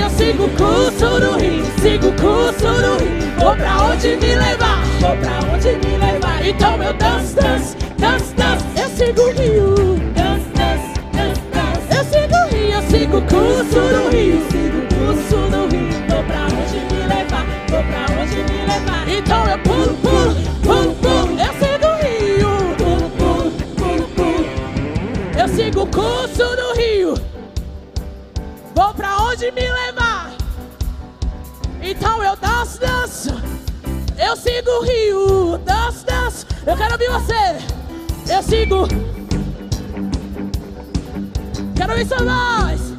eu sigo o curso do rio, sigo o curso do rio. Vou pra onde me levar, vou pra onde me levar. Então eu Eu sigo o rio, danço, danço. Eu quero ouvir você. Eu sigo. Quero ouvir sua voz.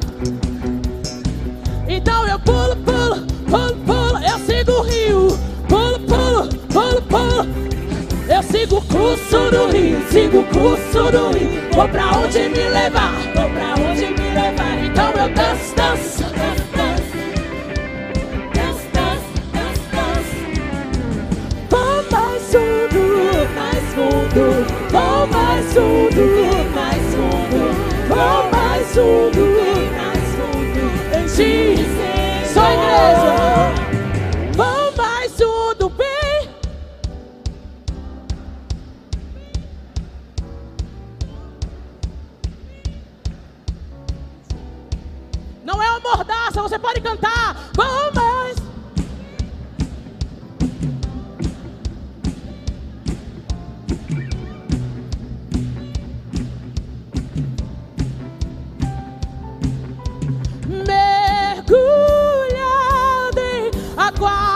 Então eu pulo, pulo, pulo, pulo. Eu sigo o rio. Pulo, pulo, pulo, pulo. Eu sigo o curso do rio, sigo o curso do rio. Vou pra onde me levar, vou pra onde me levar. Então eu danço, mais fundo, mais fundo. Vou mais fundo, mais fundo. Em ti, sou igreja. Vou mais fundo, bem. Não é uma mordaça, você pode cantar. Vou mais. Águas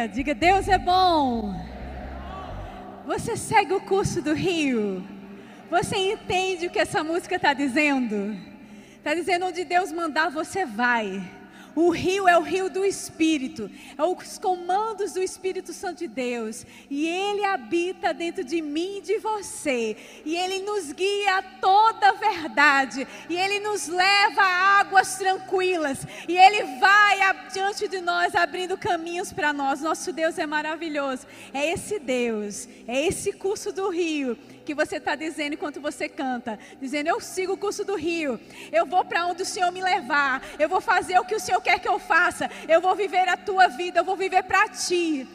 Aleluia! Diga, Deus é bom. Você segue o curso do rio. Você entende o que essa música está dizendo? Está dizendo onde Deus mandar, você vai. O rio é o rio do Espírito, é os comandos do Espírito Santo de Deus, e ele habita dentro de mim e de você, e ele nos guia a toda a verdade, e ele nos leva a águas tranquilas, e ele vai adiante de nós abrindo caminhos para nós. Nosso Deus é maravilhoso. É esse Deus, é esse curso do rio que você está dizendo enquanto você canta, dizendo: Eu sigo o curso do rio, eu vou para onde o Senhor me levar, eu vou fazer o que o Senhor quer que eu faça, eu vou viver a tua vida, eu vou viver para ti.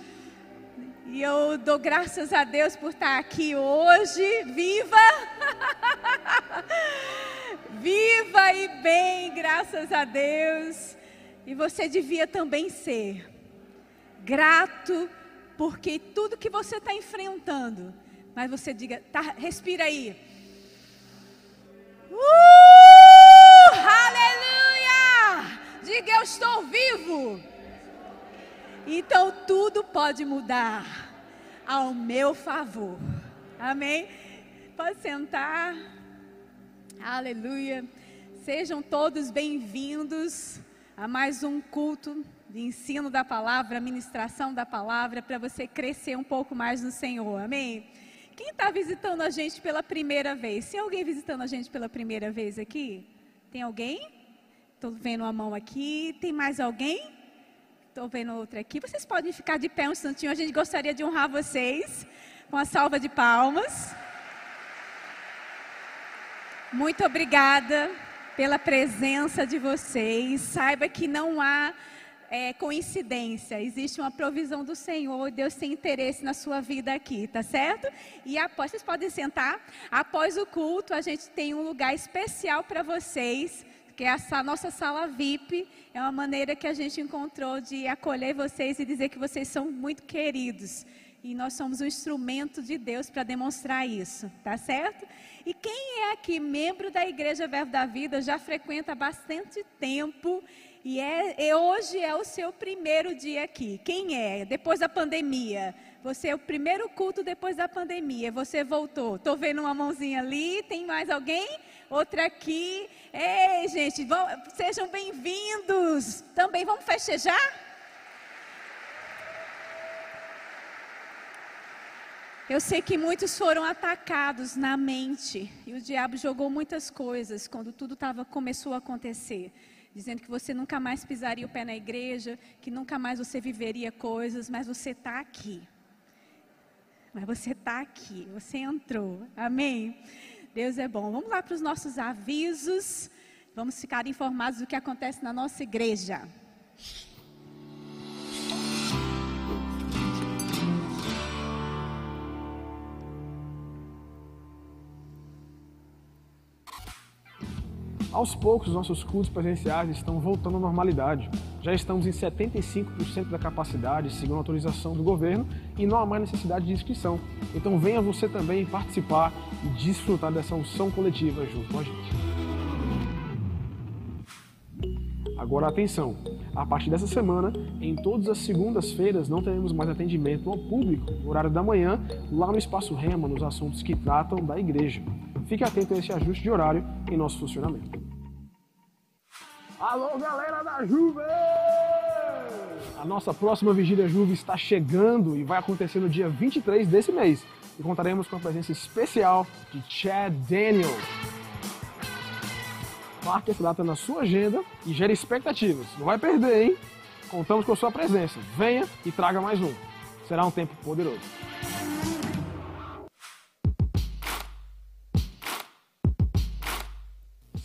E eu dou graças a Deus por estar aqui hoje, viva! viva e bem, graças a Deus. E você devia também ser grato, porque tudo que você está enfrentando, mas você diga, tá, respira aí. Uh, aleluia! Diga, eu estou vivo. Então tudo pode mudar ao meu favor. Amém? Pode sentar. Aleluia. Sejam todos bem-vindos a mais um culto de ensino da palavra, ministração da palavra, para você crescer um pouco mais no Senhor. Amém? Quem está visitando a gente pela primeira vez? Tem alguém visitando a gente pela primeira vez aqui? Tem alguém? Estou vendo uma mão aqui. Tem mais alguém? Estou vendo outra aqui. Vocês podem ficar de pé um instantinho. A gente gostaria de honrar vocês com a salva de palmas. Muito obrigada pela presença de vocês. Saiba que não há é, coincidência, existe uma provisão do Senhor, Deus tem interesse na sua vida aqui, tá certo? E após, vocês podem sentar, após o culto, a gente tem um lugar especial para vocês, que é a nossa sala VIP, é uma maneira que a gente encontrou de acolher vocês e dizer que vocês são muito queridos. E nós somos um instrumento de Deus para demonstrar isso, tá certo? E quem é aqui membro da Igreja Verbo da Vida, já frequenta há bastante tempo e, é, e hoje é o seu primeiro dia aqui. Quem é? Depois da pandemia. Você é o primeiro culto depois da pandemia. Você voltou. Estou vendo uma mãozinha ali. Tem mais alguém? Outra aqui. Ei, gente, vão, sejam bem-vindos. Também vamos festejar? Eu sei que muitos foram atacados na mente e o diabo jogou muitas coisas quando tudo tava, começou a acontecer dizendo que você nunca mais pisaria o pé na igreja, que nunca mais você viveria coisas, mas você está aqui. Mas você está aqui, você entrou. Amém? Deus é bom. Vamos lá para os nossos avisos. Vamos ficar informados do que acontece na nossa igreja. Aos poucos, nossos cultos presenciais estão voltando à normalidade. Já estamos em 75% da capacidade, segundo a autorização do governo, e não há mais necessidade de inscrição. Então venha você também participar e desfrutar dessa unção coletiva junto com a gente. Agora atenção, a partir dessa semana, em todas as segundas-feiras não teremos mais atendimento ao público, no horário da manhã, lá no Espaço Rema, nos assuntos que tratam da igreja. Fique atento a esse ajuste de horário em nosso funcionamento. Alô, galera da Juve! A nossa próxima Vigília Juve está chegando e vai acontecer no dia 23 desse mês. E contaremos com a presença especial de Chad Daniel. Marque essa data na sua agenda e gere expectativas. Não vai perder, hein? Contamos com a sua presença. Venha e traga mais um. Será um tempo poderoso.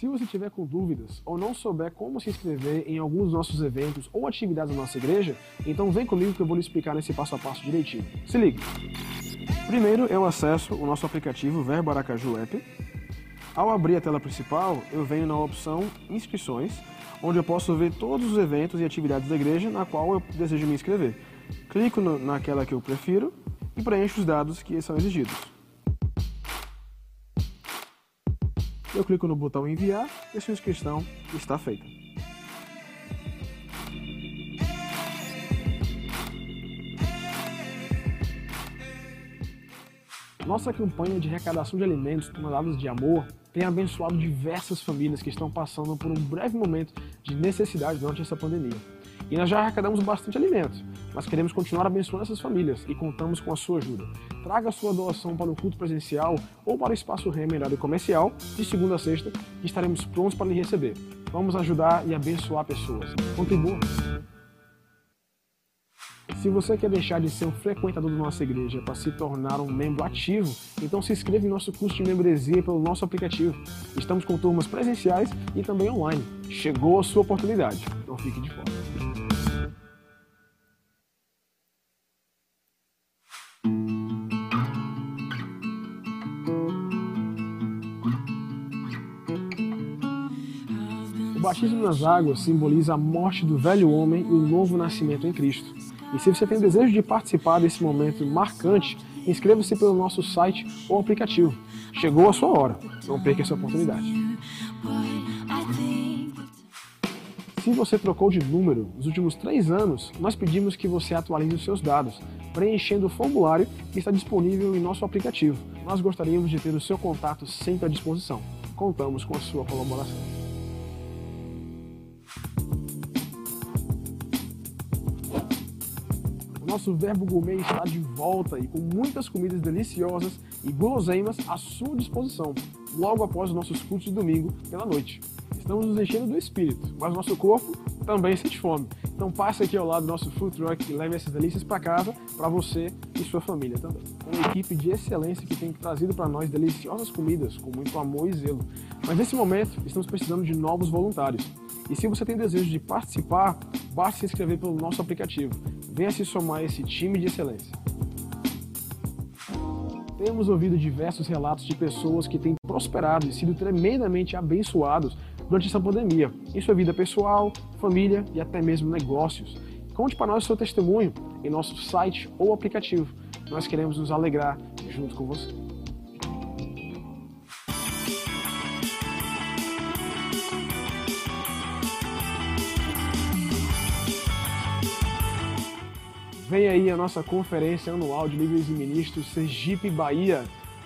Se você tiver com dúvidas ou não souber como se inscrever em alguns dos nossos eventos ou atividades da nossa igreja, então vem comigo que eu vou lhe explicar nesse passo a passo direitinho. Se liga! Primeiro eu acesso o nosso aplicativo Verbo Aracaju App. Ao abrir a tela principal, eu venho na opção Inscrições, onde eu posso ver todos os eventos e atividades da igreja na qual eu desejo me inscrever. Clico no, naquela que eu prefiro e preencho os dados que são exigidos. Eu clico no botão enviar e a sua inscrição está feita. Nossa campanha de arrecadação de alimentos toneladas de amor tem abençoado diversas famílias que estão passando por um breve momento de necessidade durante essa pandemia. E nós já arrecadamos bastante alimento, mas queremos continuar abençoando essas famílias e contamos com a sua ajuda. Traga a sua doação para o culto presencial ou para o espaço remunerado comercial de segunda a sexta e estaremos prontos para lhe receber. Vamos ajudar e abençoar pessoas. Contribua! Se você quer deixar de ser um frequentador da nossa igreja para se tornar um membro ativo, então se inscreva em nosso curso de membresia pelo nosso aplicativo. Estamos com turmas presenciais e também online. Chegou a sua oportunidade, não fique de fora. O batismo nas águas simboliza a morte do velho homem e o novo nascimento em Cristo. E se você tem desejo de participar desse momento marcante, inscreva-se pelo nosso site ou aplicativo. Chegou a sua hora, não perca essa oportunidade. Se você trocou de número nos últimos três anos, nós pedimos que você atualize os seus dados, preenchendo o formulário que está disponível em nosso aplicativo. Nós gostaríamos de ter o seu contato sempre à disposição. Contamos com a sua colaboração. Nosso Verbo Gourmet está de volta e com muitas comidas deliciosas e guloseimas à sua disposição, logo após os nossos cultos de domingo pela noite. estamos nos enchendo do espírito, mas nosso corpo também sente fome. Então passe aqui ao lado do nosso food truck e leve essas delícias para casa, para você e sua família também. Uma equipe de excelência que tem trazido para nós deliciosas comidas com muito amor e zelo. Mas nesse momento estamos precisando de novos voluntários. E se você tem desejo de participar, basta se inscrever pelo nosso aplicativo. Venha se somar a esse time de excelência. Temos ouvido diversos relatos de pessoas que têm prosperado e sido tremendamente abençoados durante essa pandemia, em sua vida pessoal, família e até mesmo negócios. Conte para nós seu testemunho em nosso site ou aplicativo. Nós queremos nos alegrar junto com você. Vem aí a nossa conferência anual de líderes e ministros Sergipe, Bahia,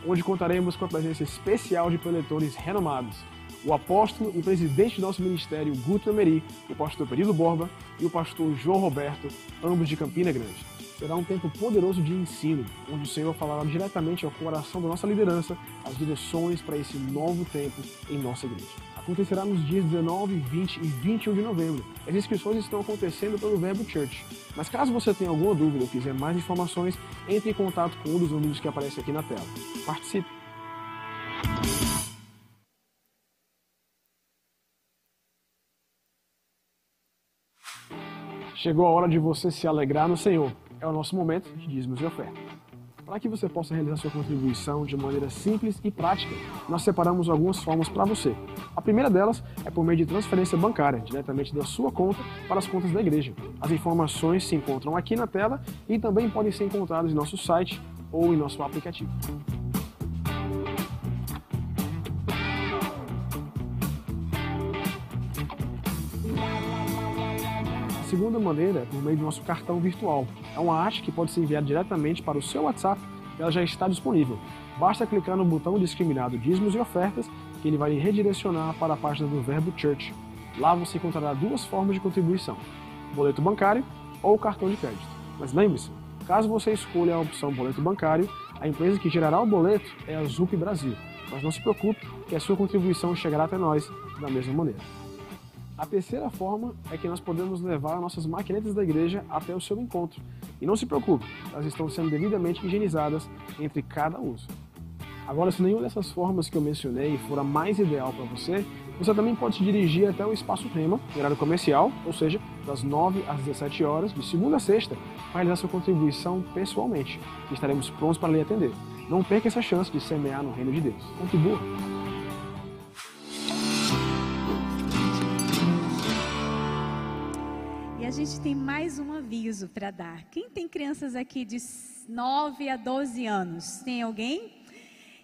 onde contaremos com a presença especial de preletores renomados o apóstolo e presidente do nosso ministério, Guto Emery, o pastor Perilo Borba e o pastor João Roberto, ambos de Campina Grande. Será um tempo poderoso de ensino, onde o Senhor falará diretamente ao coração da nossa liderança as direções para esse novo tempo em nossa igreja. Acontecerá nos dias 19, 20 e 21 de novembro. As inscrições estão acontecendo pelo Verbo Church. Mas caso você tenha alguma dúvida ou quiser mais informações, entre em contato com um dos números que aparece aqui na tela. Participe! Chegou a hora de você se alegrar no Senhor. É o nosso momento de dízimos e oferta. Para que você possa realizar sua contribuição de maneira simples e prática, nós separamos algumas formas para você. A primeira delas é por meio de transferência bancária, diretamente da sua conta para as contas da igreja. As informações se encontram aqui na tela e também podem ser encontradas em nosso site ou em nosso aplicativo. Segunda maneira por meio do nosso cartão virtual. É uma arte que pode ser enviada diretamente para o seu WhatsApp e ela já está disponível. Basta clicar no botão discriminado Dízimos e Ofertas que ele vai lhe redirecionar para a página do Verbo Church. Lá você encontrará duas formas de contribuição: boleto bancário ou cartão de crédito. Mas lembre-se, caso você escolha a opção boleto bancário, a empresa que gerará o boleto é a Zup Brasil. Mas não se preocupe, que a sua contribuição chegará até nós da mesma maneira. A terceira forma é que nós podemos levar nossas maquinetas da igreja até o seu encontro. E não se preocupe, elas estão sendo devidamente higienizadas entre cada uso. Agora, se nenhuma dessas formas que eu mencionei for a mais ideal para você, você também pode se dirigir até o Espaço Rema, em horário comercial, ou seja, das 9 às 17 horas, de segunda a sexta, para realizar sua contribuição pessoalmente. Estaremos prontos para lhe atender. Não perca essa chance de semear no reino de Deus. Contribua! Gente tem mais um aviso para dar. Quem tem crianças aqui de 9 a 12 anos? Tem alguém?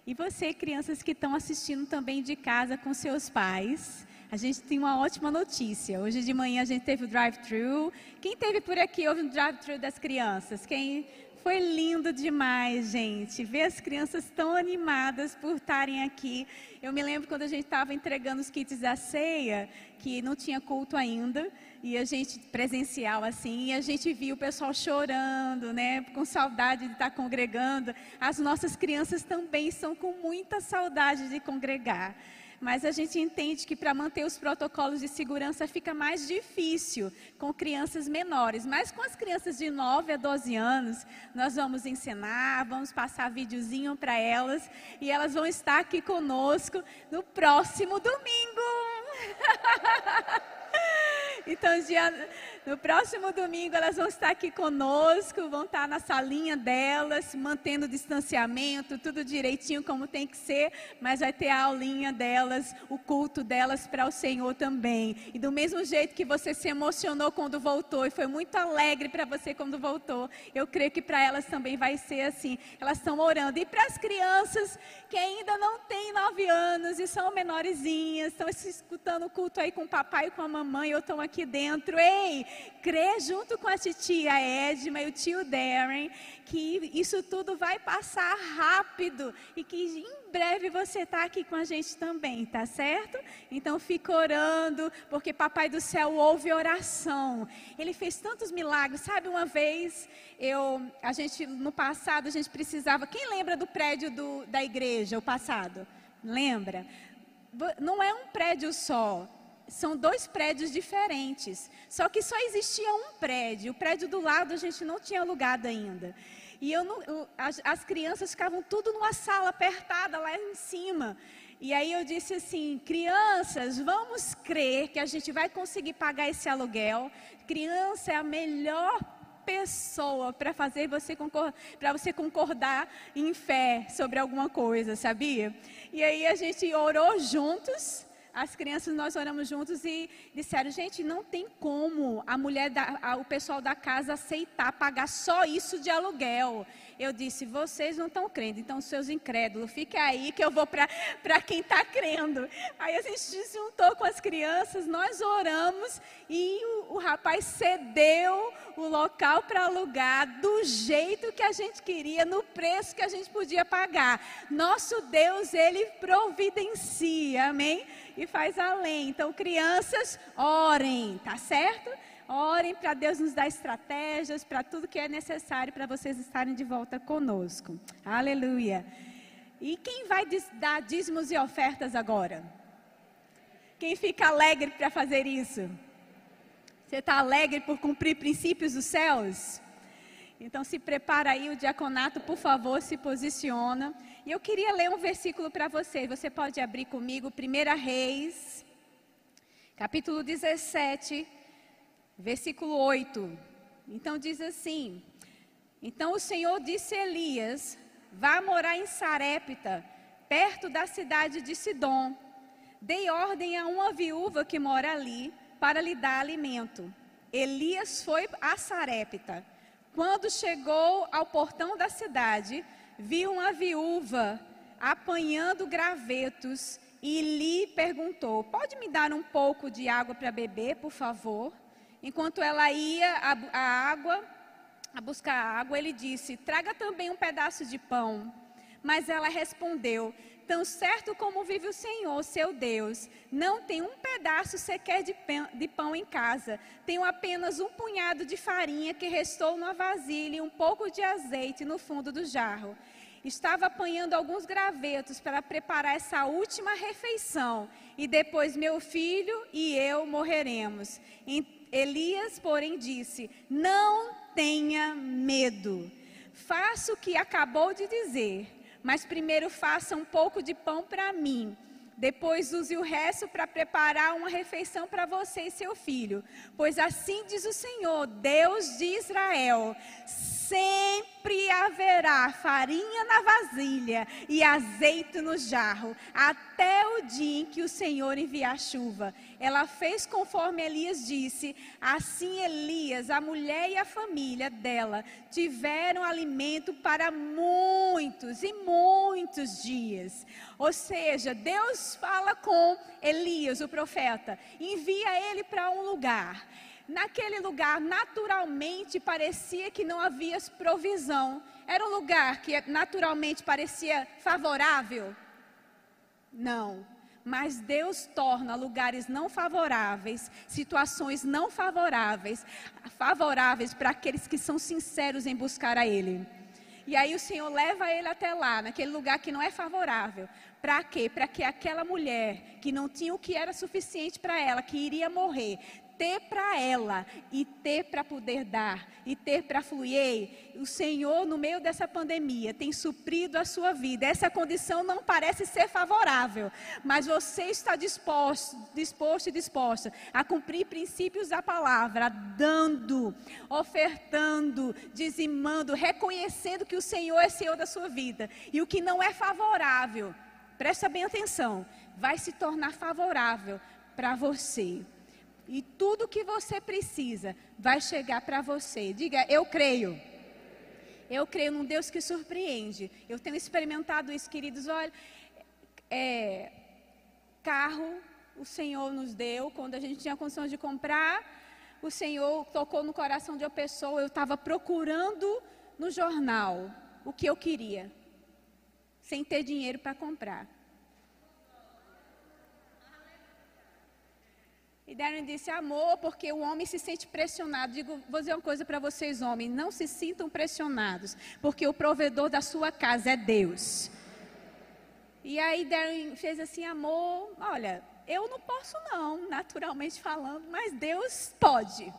E você, crianças que estão assistindo também de casa com seus pais, a gente tem uma ótima notícia. Hoje de manhã a gente teve o drive-thru. Quem teve por aqui houve um drive-thru das crianças? Quem foi lindo demais, gente. Ver as crianças tão animadas por estarem aqui. Eu me lembro quando a gente estava entregando os kits da ceia, que não tinha culto ainda e a gente presencial assim, e a gente viu o pessoal chorando, né, com saudade de estar congregando. As nossas crianças também estão com muita saudade de congregar. Mas a gente entende que para manter os protocolos de segurança fica mais difícil com crianças menores. Mas com as crianças de 9 a 12 anos, nós vamos ensinar, vamos passar videozinho para elas e elas vão estar aqui conosco no próximo domingo. Então, dia, no próximo domingo, elas vão estar aqui conosco, vão estar na salinha delas, mantendo o distanciamento, tudo direitinho como tem que ser, mas vai ter a aulinha delas, o culto delas para o Senhor também. E do mesmo jeito que você se emocionou quando voltou e foi muito alegre para você quando voltou, eu creio que para elas também vai ser assim. Elas estão orando. E para as crianças que ainda não têm nove anos e são menorzinhas, estão escutando o culto aí com o papai e com a mamãe, ou estão aqui dentro, ei, crê junto com a titia Edma e o tio Darren que isso tudo vai passar rápido e que em breve você está aqui com a gente também, tá certo? Então fica orando, porque Papai do Céu ouve oração. Ele fez tantos milagres, sabe? Uma vez eu, a gente no passado a gente precisava. Quem lembra do prédio do, da igreja, o passado? Lembra? Não é um prédio só são dois prédios diferentes. Só que só existia um prédio. O prédio do lado a gente não tinha alugado ainda. E eu, não, eu as, as crianças ficavam tudo numa sala apertada lá em cima. E aí eu disse assim: crianças, vamos crer que a gente vai conseguir pagar esse aluguel. Criança é a melhor pessoa para fazer você para você concordar em fé sobre alguma coisa, sabia? E aí a gente orou juntos as crianças nós oramos juntos e disseram, gente, não tem como a mulher, da, a, o pessoal da casa aceitar pagar só isso de aluguel. Eu disse, vocês não estão crendo, então seus incrédulos, fiquem aí que eu vou para quem está crendo. Aí a gente se juntou com as crianças, nós oramos e o, o rapaz cedeu o local para alugar do jeito que a gente queria, no preço que a gente podia pagar. Nosso Deus, ele providencia, amém? E faz além. Então, crianças, orem, tá certo? Orem para Deus nos dar estratégias para tudo que é necessário para vocês estarem de volta conosco. Aleluia. E quem vai dar dízimos e ofertas agora? Quem fica alegre para fazer isso? Você está alegre por cumprir princípios dos céus? Então se prepara aí, o diaconato, por favor, se posiciona. E eu queria ler um versículo para você. Você pode abrir comigo, 1 Reis, capítulo 17 versículo 8. Então diz assim: Então o Senhor disse a Elias: Vá morar em Sarepta, perto da cidade de Sidom. Dei ordem a uma viúva que mora ali para lhe dar alimento. Elias foi a Sarepta. Quando chegou ao portão da cidade, viu uma viúva apanhando gravetos e lhe perguntou: Pode me dar um pouco de água para beber, por favor? Enquanto ela ia a, a água, a buscar água, ele disse: Traga também um pedaço de pão. Mas ela respondeu: Tão certo como vive o Senhor, seu Deus, não tem um pedaço sequer de pão, de pão em casa. Tenho apenas um punhado de farinha que restou numa vasilha e um pouco de azeite no fundo do jarro. Estava apanhando alguns gravetos para preparar essa última refeição, e depois meu filho e eu morreremos. Elias, porém, disse: Não tenha medo. Faça o que acabou de dizer, mas primeiro faça um pouco de pão para mim. Depois use o resto para preparar uma refeição para você e seu filho. Pois assim diz o Senhor, Deus de Israel: sempre haverá farinha na vasilha e azeite no jarro, até o dia em que o Senhor enviar chuva. Ela fez conforme Elias disse. Assim Elias, a mulher e a família dela tiveram alimento para muitos e muitos dias. Ou seja, Deus fala com Elias, o profeta, envia ele para um lugar. Naquele lugar, naturalmente parecia que não havia provisão. Era um lugar que naturalmente parecia favorável? Não. Mas Deus torna lugares não favoráveis, situações não favoráveis, favoráveis para aqueles que são sinceros em buscar a Ele. E aí o Senhor leva ele até lá, naquele lugar que não é favorável. Para quê? Para que aquela mulher que não tinha o que era suficiente para ela, que iria morrer, ter para ela e ter para poder dar e ter para fluir, o Senhor no meio dessa pandemia tem suprido a sua vida. Essa condição não parece ser favorável, mas você está disposto, disposto e disposta a cumprir princípios da palavra, dando, ofertando, dizimando, reconhecendo que o Senhor é Senhor da sua vida e o que não é favorável, presta bem atenção, vai se tornar favorável para você. E tudo que você precisa vai chegar para você. Diga, eu creio. Eu creio num Deus que surpreende. Eu tenho experimentado isso, queridos. Olha, é, carro o Senhor nos deu quando a gente tinha condição de comprar. O Senhor tocou no coração de uma pessoa. Eu estava procurando no jornal o que eu queria, sem ter dinheiro para comprar. E Darren disse: amor, porque o homem se sente pressionado. Digo, vou dizer uma coisa para vocês, homens: não se sintam pressionados, porque o provedor da sua casa é Deus. E aí Darren fez assim, amor, olha, eu não posso não, naturalmente falando, mas Deus pode.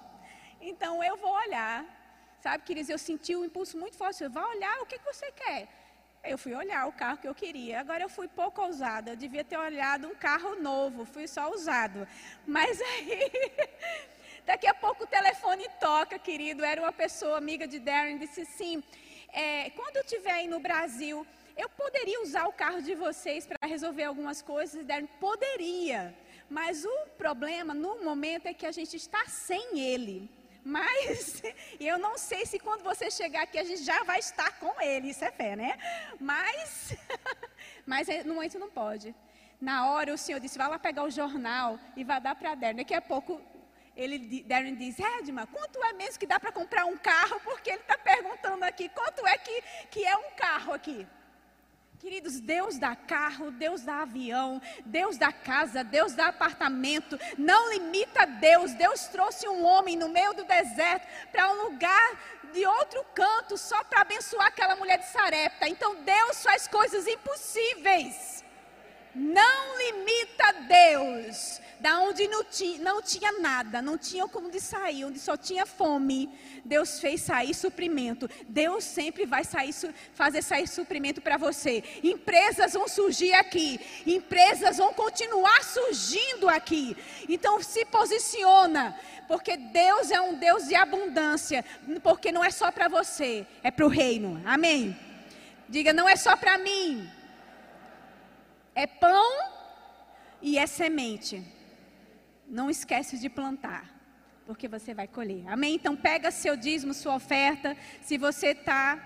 Então eu vou olhar. Sabe, queridos, eu senti um impulso muito forte. Vai olhar o que, que você quer. Eu fui olhar o carro que eu queria. Agora eu fui pouco ousada. Eu devia ter olhado um carro novo. Fui só usado. Mas aí, daqui a pouco o telefone toca, querido. Era uma pessoa amiga de Darren. Disse assim: é, quando eu estiver aí no Brasil, eu poderia usar o carro de vocês para resolver algumas coisas? Darren, poderia. Mas o problema no momento é que a gente está sem ele. Mas eu não sei se quando você chegar aqui a gente já vai estar com ele, isso é fé, né? Mas, mas é, no momento não pode. Na hora o senhor disse, vai lá pegar o jornal e vai dar para Darren. Daqui a pouco ele, Darren diz, Edma, quanto é mesmo que dá para comprar um carro? Porque ele está perguntando aqui, quanto é que, que é um carro aqui? Queridos, Deus dá carro, Deus dá avião, Deus dá casa, Deus dá apartamento. Não limita Deus. Deus trouxe um homem no meio do deserto para um lugar de outro canto só para abençoar aquela mulher de Sarepta. Então Deus faz coisas impossíveis. Não limita Deus. Da onde não tinha, não tinha nada, não tinha como de sair, onde só tinha fome, Deus fez sair suprimento. Deus sempre vai sair, fazer sair suprimento para você. Empresas vão surgir aqui, empresas vão continuar surgindo aqui. Então se posiciona, porque Deus é um Deus de abundância, porque não é só para você, é para o reino. Amém? Diga, não é só para mim. É pão e é semente. Não esquece de plantar, porque você vai colher. Amém? Então pega seu dízimo, sua oferta. Se você está,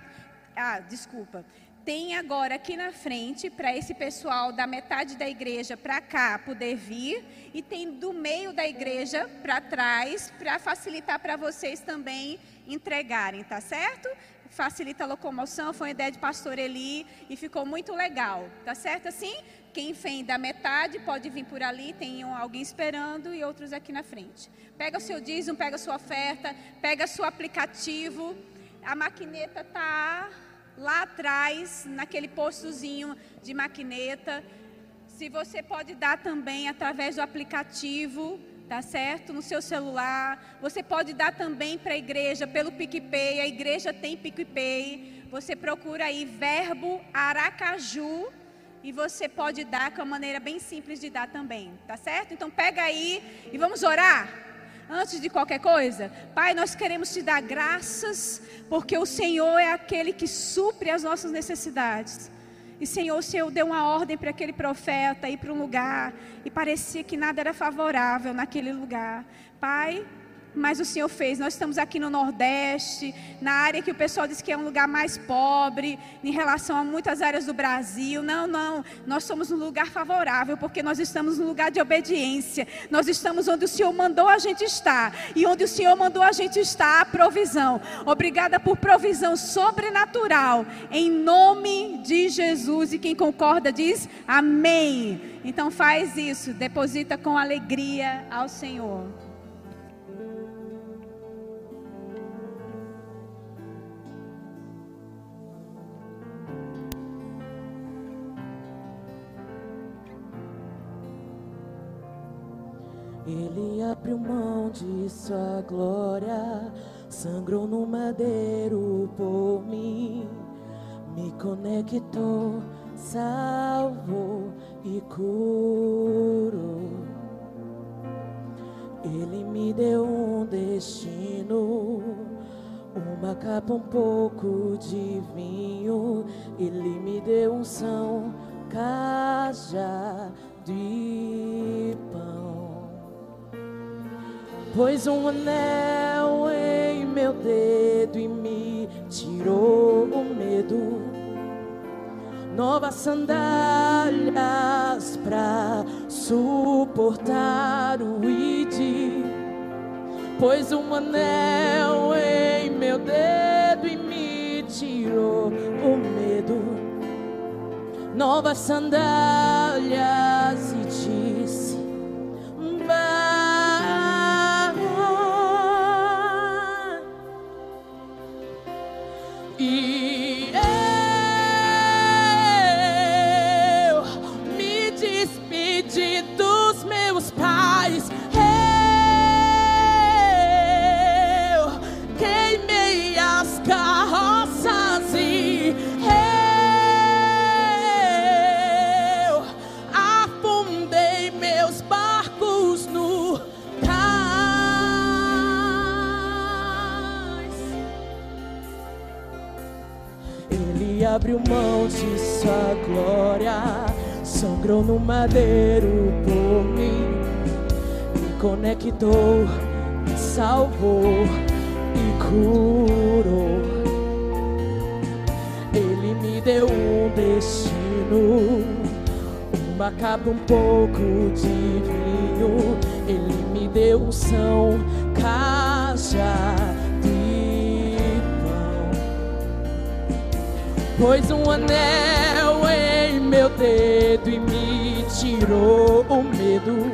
ah, desculpa. Tem agora aqui na frente para esse pessoal da metade da igreja para cá poder vir e tem do meio da igreja para trás para facilitar para vocês também entregarem, tá certo? Facilita a locomoção, foi uma ideia de pastor Eli e ficou muito legal, tá certo assim? Quem vem da metade pode vir por ali, tem alguém esperando e outros aqui na frente. Pega o seu dízimo, pega a sua oferta, pega seu aplicativo. A maquineta está lá atrás, naquele postozinho de maquineta. Se você pode dar também através do aplicativo, tá certo? No seu celular. Você pode dar também para a igreja pelo PicPay. A igreja tem PicPay. Você procura aí Verbo Aracaju e você pode dar com a maneira bem simples de dar também, tá certo? Então pega aí e vamos orar. Antes de qualquer coisa, Pai, nós queremos te dar graças, porque o Senhor é aquele que supre as nossas necessidades. E Senhor, o Senhor deu uma ordem para aquele profeta ir para um lugar e parecia que nada era favorável naquele lugar. Pai, mas o Senhor fez. Nós estamos aqui no Nordeste, na área que o pessoal diz que é um lugar mais pobre, em relação a muitas áreas do Brasil. Não, não. Nós somos um lugar favorável, porque nós estamos num lugar de obediência. Nós estamos onde o Senhor mandou a gente estar. E onde o Senhor mandou a gente estar, a provisão. Obrigada por provisão sobrenatural. Em nome de Jesus. E quem concorda diz amém. Então faz isso. Deposita com alegria ao Senhor. Ele abriu mão de sua glória, sangrou no madeiro por mim, me conectou, salvou e curou. Ele me deu um destino, uma capa, um pouco de vinho. Ele me deu um são, caja de pão. Pôs um anel em meu dedo e me tirou o medo. Novas sandálias pra suportar o id. Pôs um anel em meu dedo e me tirou o medo. Novas sandálias e disse: E abriu mão de sua glória, sangrou no madeiro por mim, me conectou, me salvou e curou. Ele me deu um destino, um capa, um pouco de vinho. Ele me deu um são, casa Pôs um anel em meu dedo e me tirou o medo.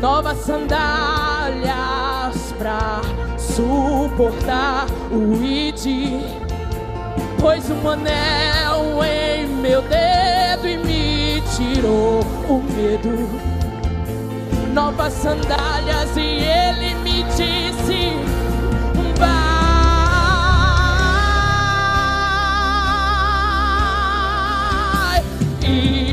Novas sandálias pra suportar o id. Pôs um anel em meu dedo e me tirou o medo. Novas sandálias e Mm-hmm.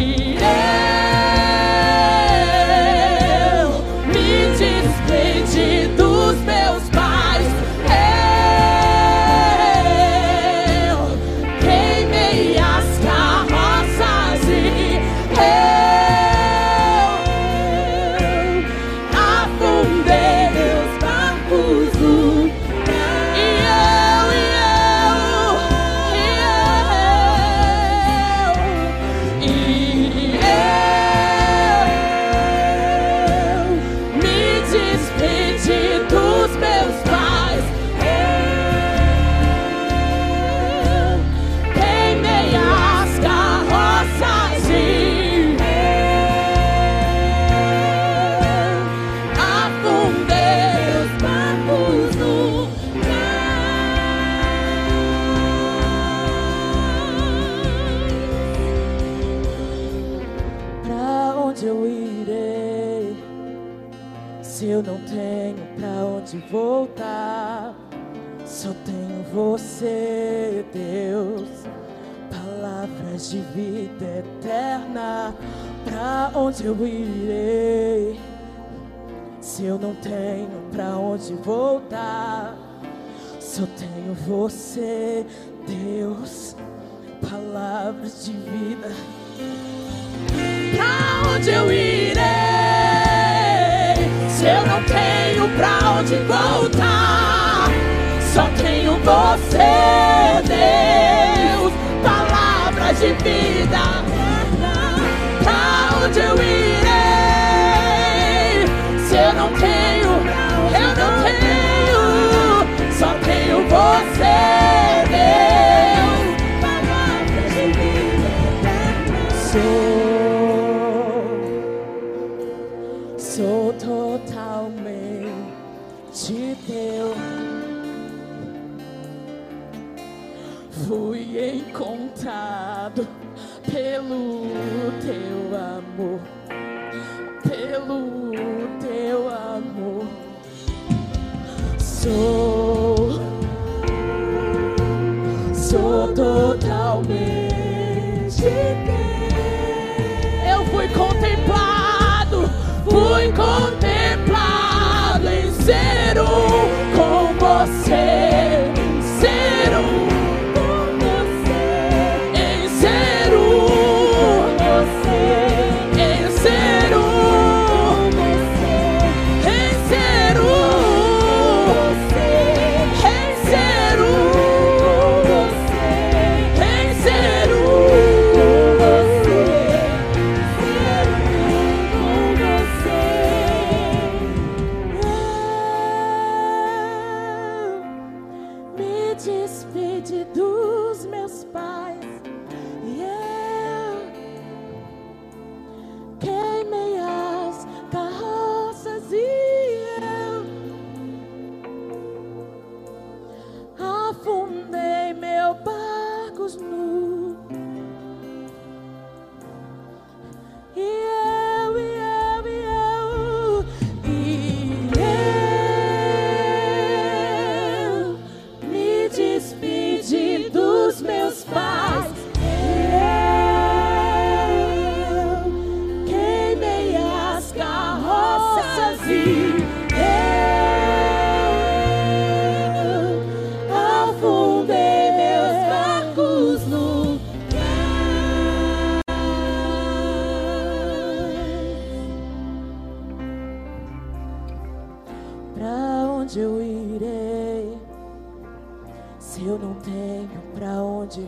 Onde eu irei? Se eu não tenho pra onde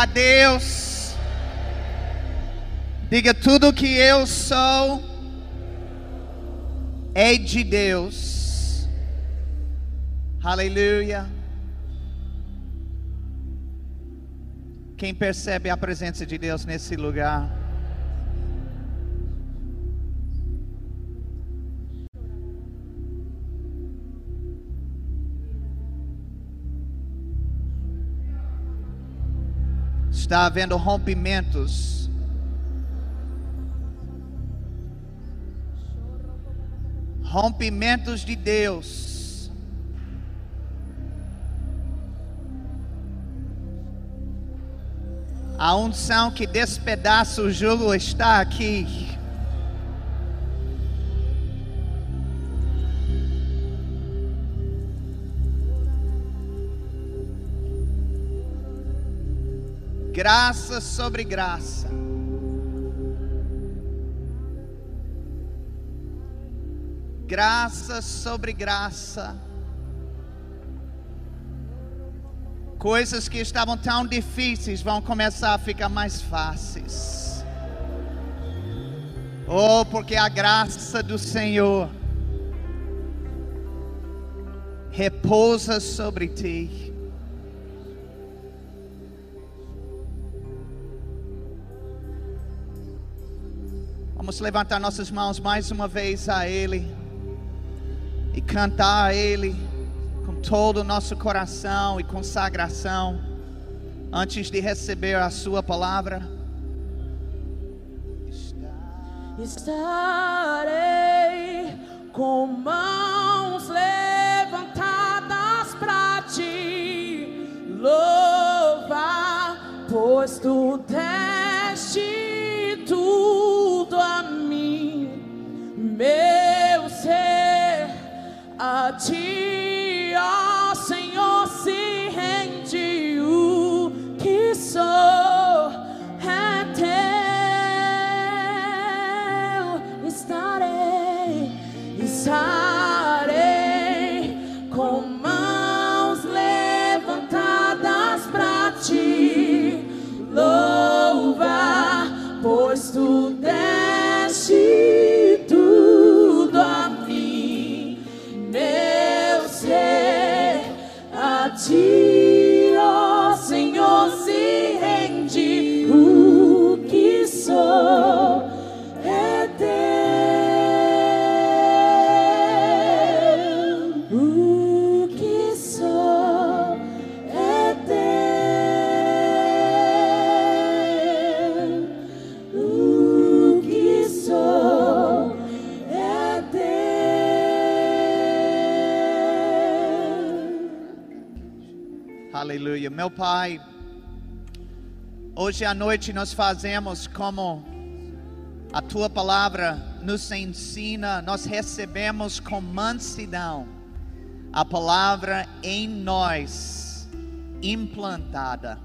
a Deus. Diga tudo que eu sou é de Deus. Aleluia. Quem percebe a presença de Deus nesse lugar? Está havendo rompimentos. Rompimentos de Deus. A unção que despedaça o jugo está aqui. Graça sobre graça. Graça sobre graça. Coisas que estavam tão difíceis vão começar a ficar mais fáceis. Oh, porque a graça do Senhor repousa sobre ti. Levantar nossas mãos mais uma vez a Ele e cantar a Ele com todo o nosso coração e consagração antes de receber a Sua palavra. Estarei com mãos levantadas para te louvar, pois tu deste meu ser, a ti, Meu Pai, hoje à noite nós fazemos como a tua palavra nos ensina, nós recebemos com mansidão a palavra em nós implantada.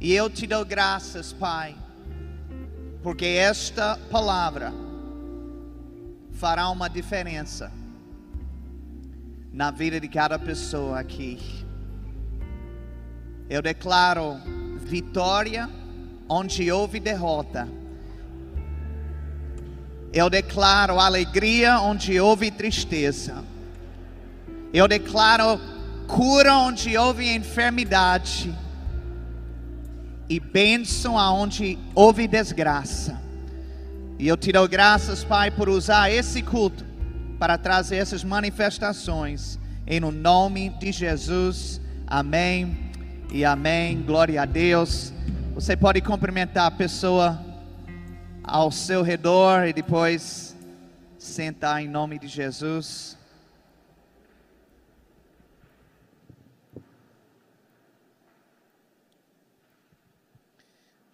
E eu te dou graças, Pai, porque esta palavra fará uma diferença na vida de cada pessoa aqui. Eu declaro vitória onde houve derrota. Eu declaro alegria onde houve tristeza. Eu declaro cura onde houve enfermidade. E bênção aonde houve desgraça. E eu te dou graças, Pai, por usar esse culto para trazer essas manifestações. Em no nome de Jesus. Amém e amém. Glória a Deus. Você pode cumprimentar a pessoa ao seu redor e depois sentar em nome de Jesus.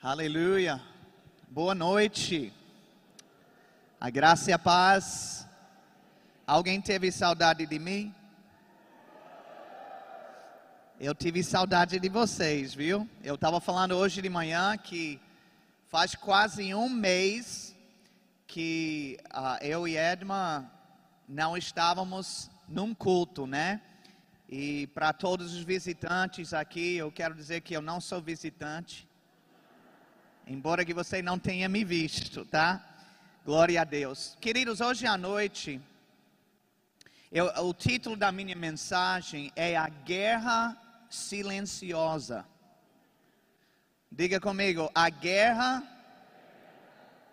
Aleluia. Boa noite. A graça e a paz. Alguém teve saudade de mim? Eu tive saudade de vocês, viu? Eu estava falando hoje de manhã que faz quase um mês que ah, eu e Edma não estávamos num culto, né? E para todos os visitantes aqui, eu quero dizer que eu não sou visitante, embora que você não tenha me visto, tá? Glória a Deus. Queridos, hoje à noite, eu, o título da minha mensagem é A Guerra Silenciosa. Diga comigo, a guerra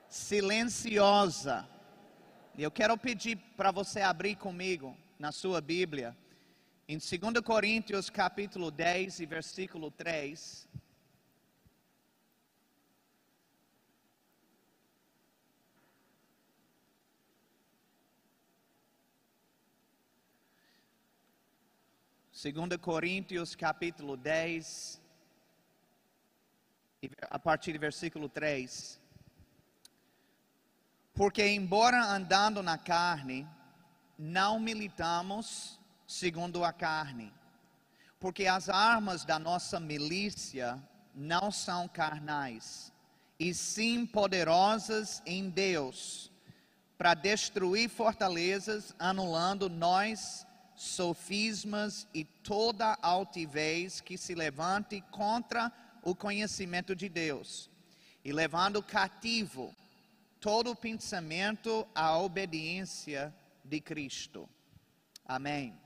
silenciosa. Eu quero pedir para você abrir comigo na sua Bíblia, em 2 Coríntios capítulo 10 e versículo 3. 2 Coríntios capítulo 10, a partir do versículo 3. Porque, embora andando na carne, não militamos segundo a carne. Porque as armas da nossa milícia não são carnais, e sim poderosas em Deus, para destruir fortalezas, anulando nós sofismas e toda altivez que se levante contra o conhecimento de Deus, e levando cativo todo pensamento à obediência de Cristo. Amém.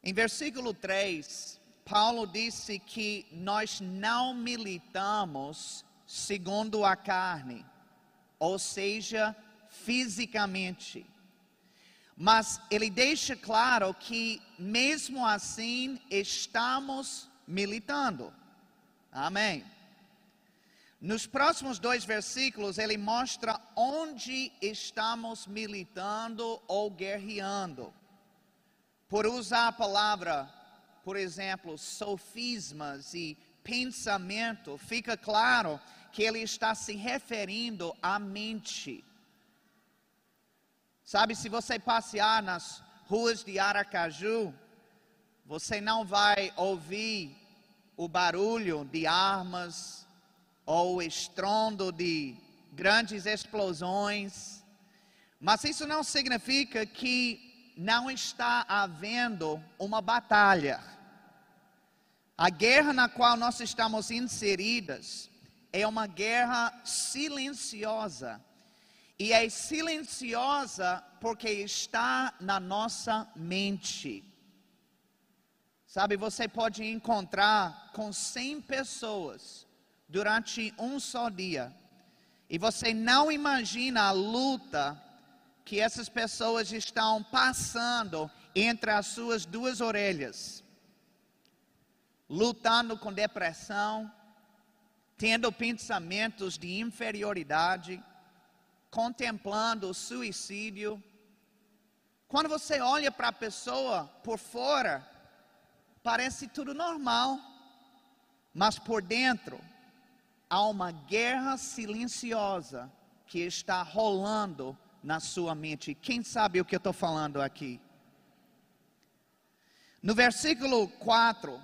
Em versículo 3, Paulo disse que nós não militamos segundo a carne, ou seja, fisicamente. Mas ele deixa claro que, mesmo assim, estamos militando. Amém. Nos próximos dois versículos, ele mostra onde estamos militando ou guerreando. Por usar a palavra, por exemplo, sofismas e pensamento, fica claro que ele está se referindo à mente. Sabe, se você passear nas ruas de Aracaju, você não vai ouvir o barulho de armas ou o estrondo de grandes explosões, mas isso não significa que não está havendo uma batalha. A guerra na qual nós estamos inseridas é uma guerra silenciosa e é silenciosa porque está na nossa mente. Sabe, você pode encontrar com 100 pessoas durante um só dia. E você não imagina a luta que essas pessoas estão passando entre as suas duas orelhas. Lutando com depressão, tendo pensamentos de inferioridade, contemplando o suicídio. Quando você olha para a pessoa por fora, parece tudo normal, mas por dentro há uma guerra silenciosa que está rolando na sua mente. Quem sabe o que eu estou falando aqui? No versículo 4,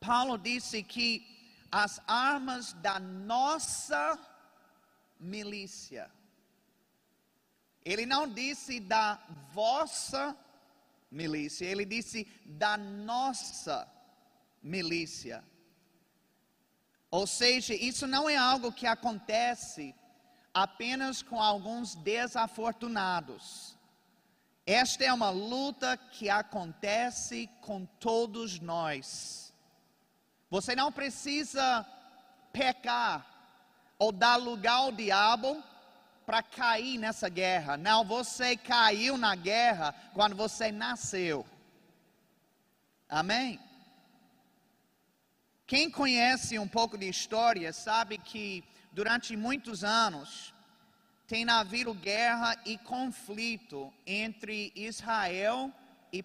Paulo disse que as armas da nossa milícia. Ele não disse da vossa milícia, ele disse da nossa milícia. Ou seja, isso não é algo que acontece apenas com alguns desafortunados. Esta é uma luta que acontece com todos nós. Você não precisa pecar ou dar lugar ao diabo para cair nessa guerra. Não, você caiu na guerra quando você nasceu. Amém? Quem conhece um pouco de história sabe que durante muitos anos tem havido guerra e conflito entre Israel e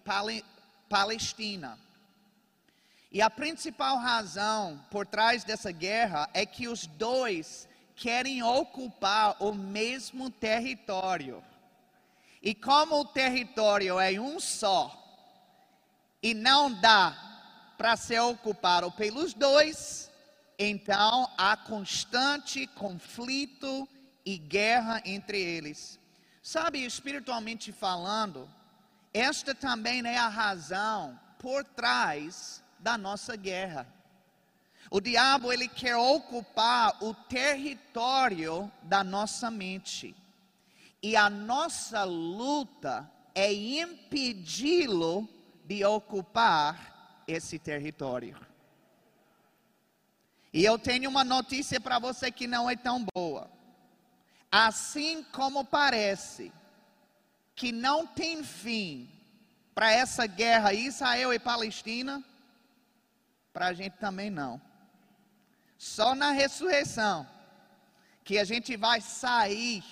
Palestina. E a principal razão por trás dessa guerra é que os dois querem ocupar o mesmo território. E como o território é um só, e não dá para ser ocupado pelos dois, então há constante conflito e guerra entre eles. Sabe, espiritualmente falando, esta também é a razão por trás da nossa guerra. O diabo ele quer ocupar o território da nossa mente. E a nossa luta é impedi-lo de ocupar esse território. E eu tenho uma notícia para você que não é tão boa. Assim como parece que não tem fim para essa guerra Israel e Palestina, para a gente também não. Só na ressurreição que a gente vai sair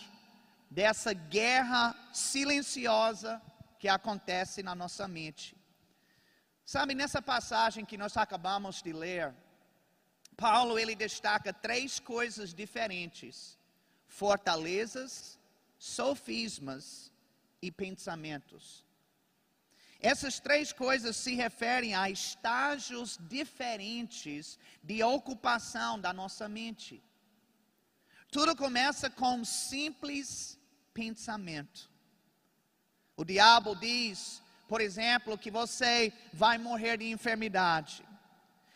dessa guerra silenciosa que acontece na nossa mente. Sabe, nessa passagem que nós acabamos de ler, Paulo ele destaca três coisas diferentes: fortalezas, sofismas e pensamentos. Essas três coisas se referem a estágios diferentes de ocupação da nossa mente. Tudo começa com um simples pensamento. O diabo diz, por exemplo, que você vai morrer de enfermidade.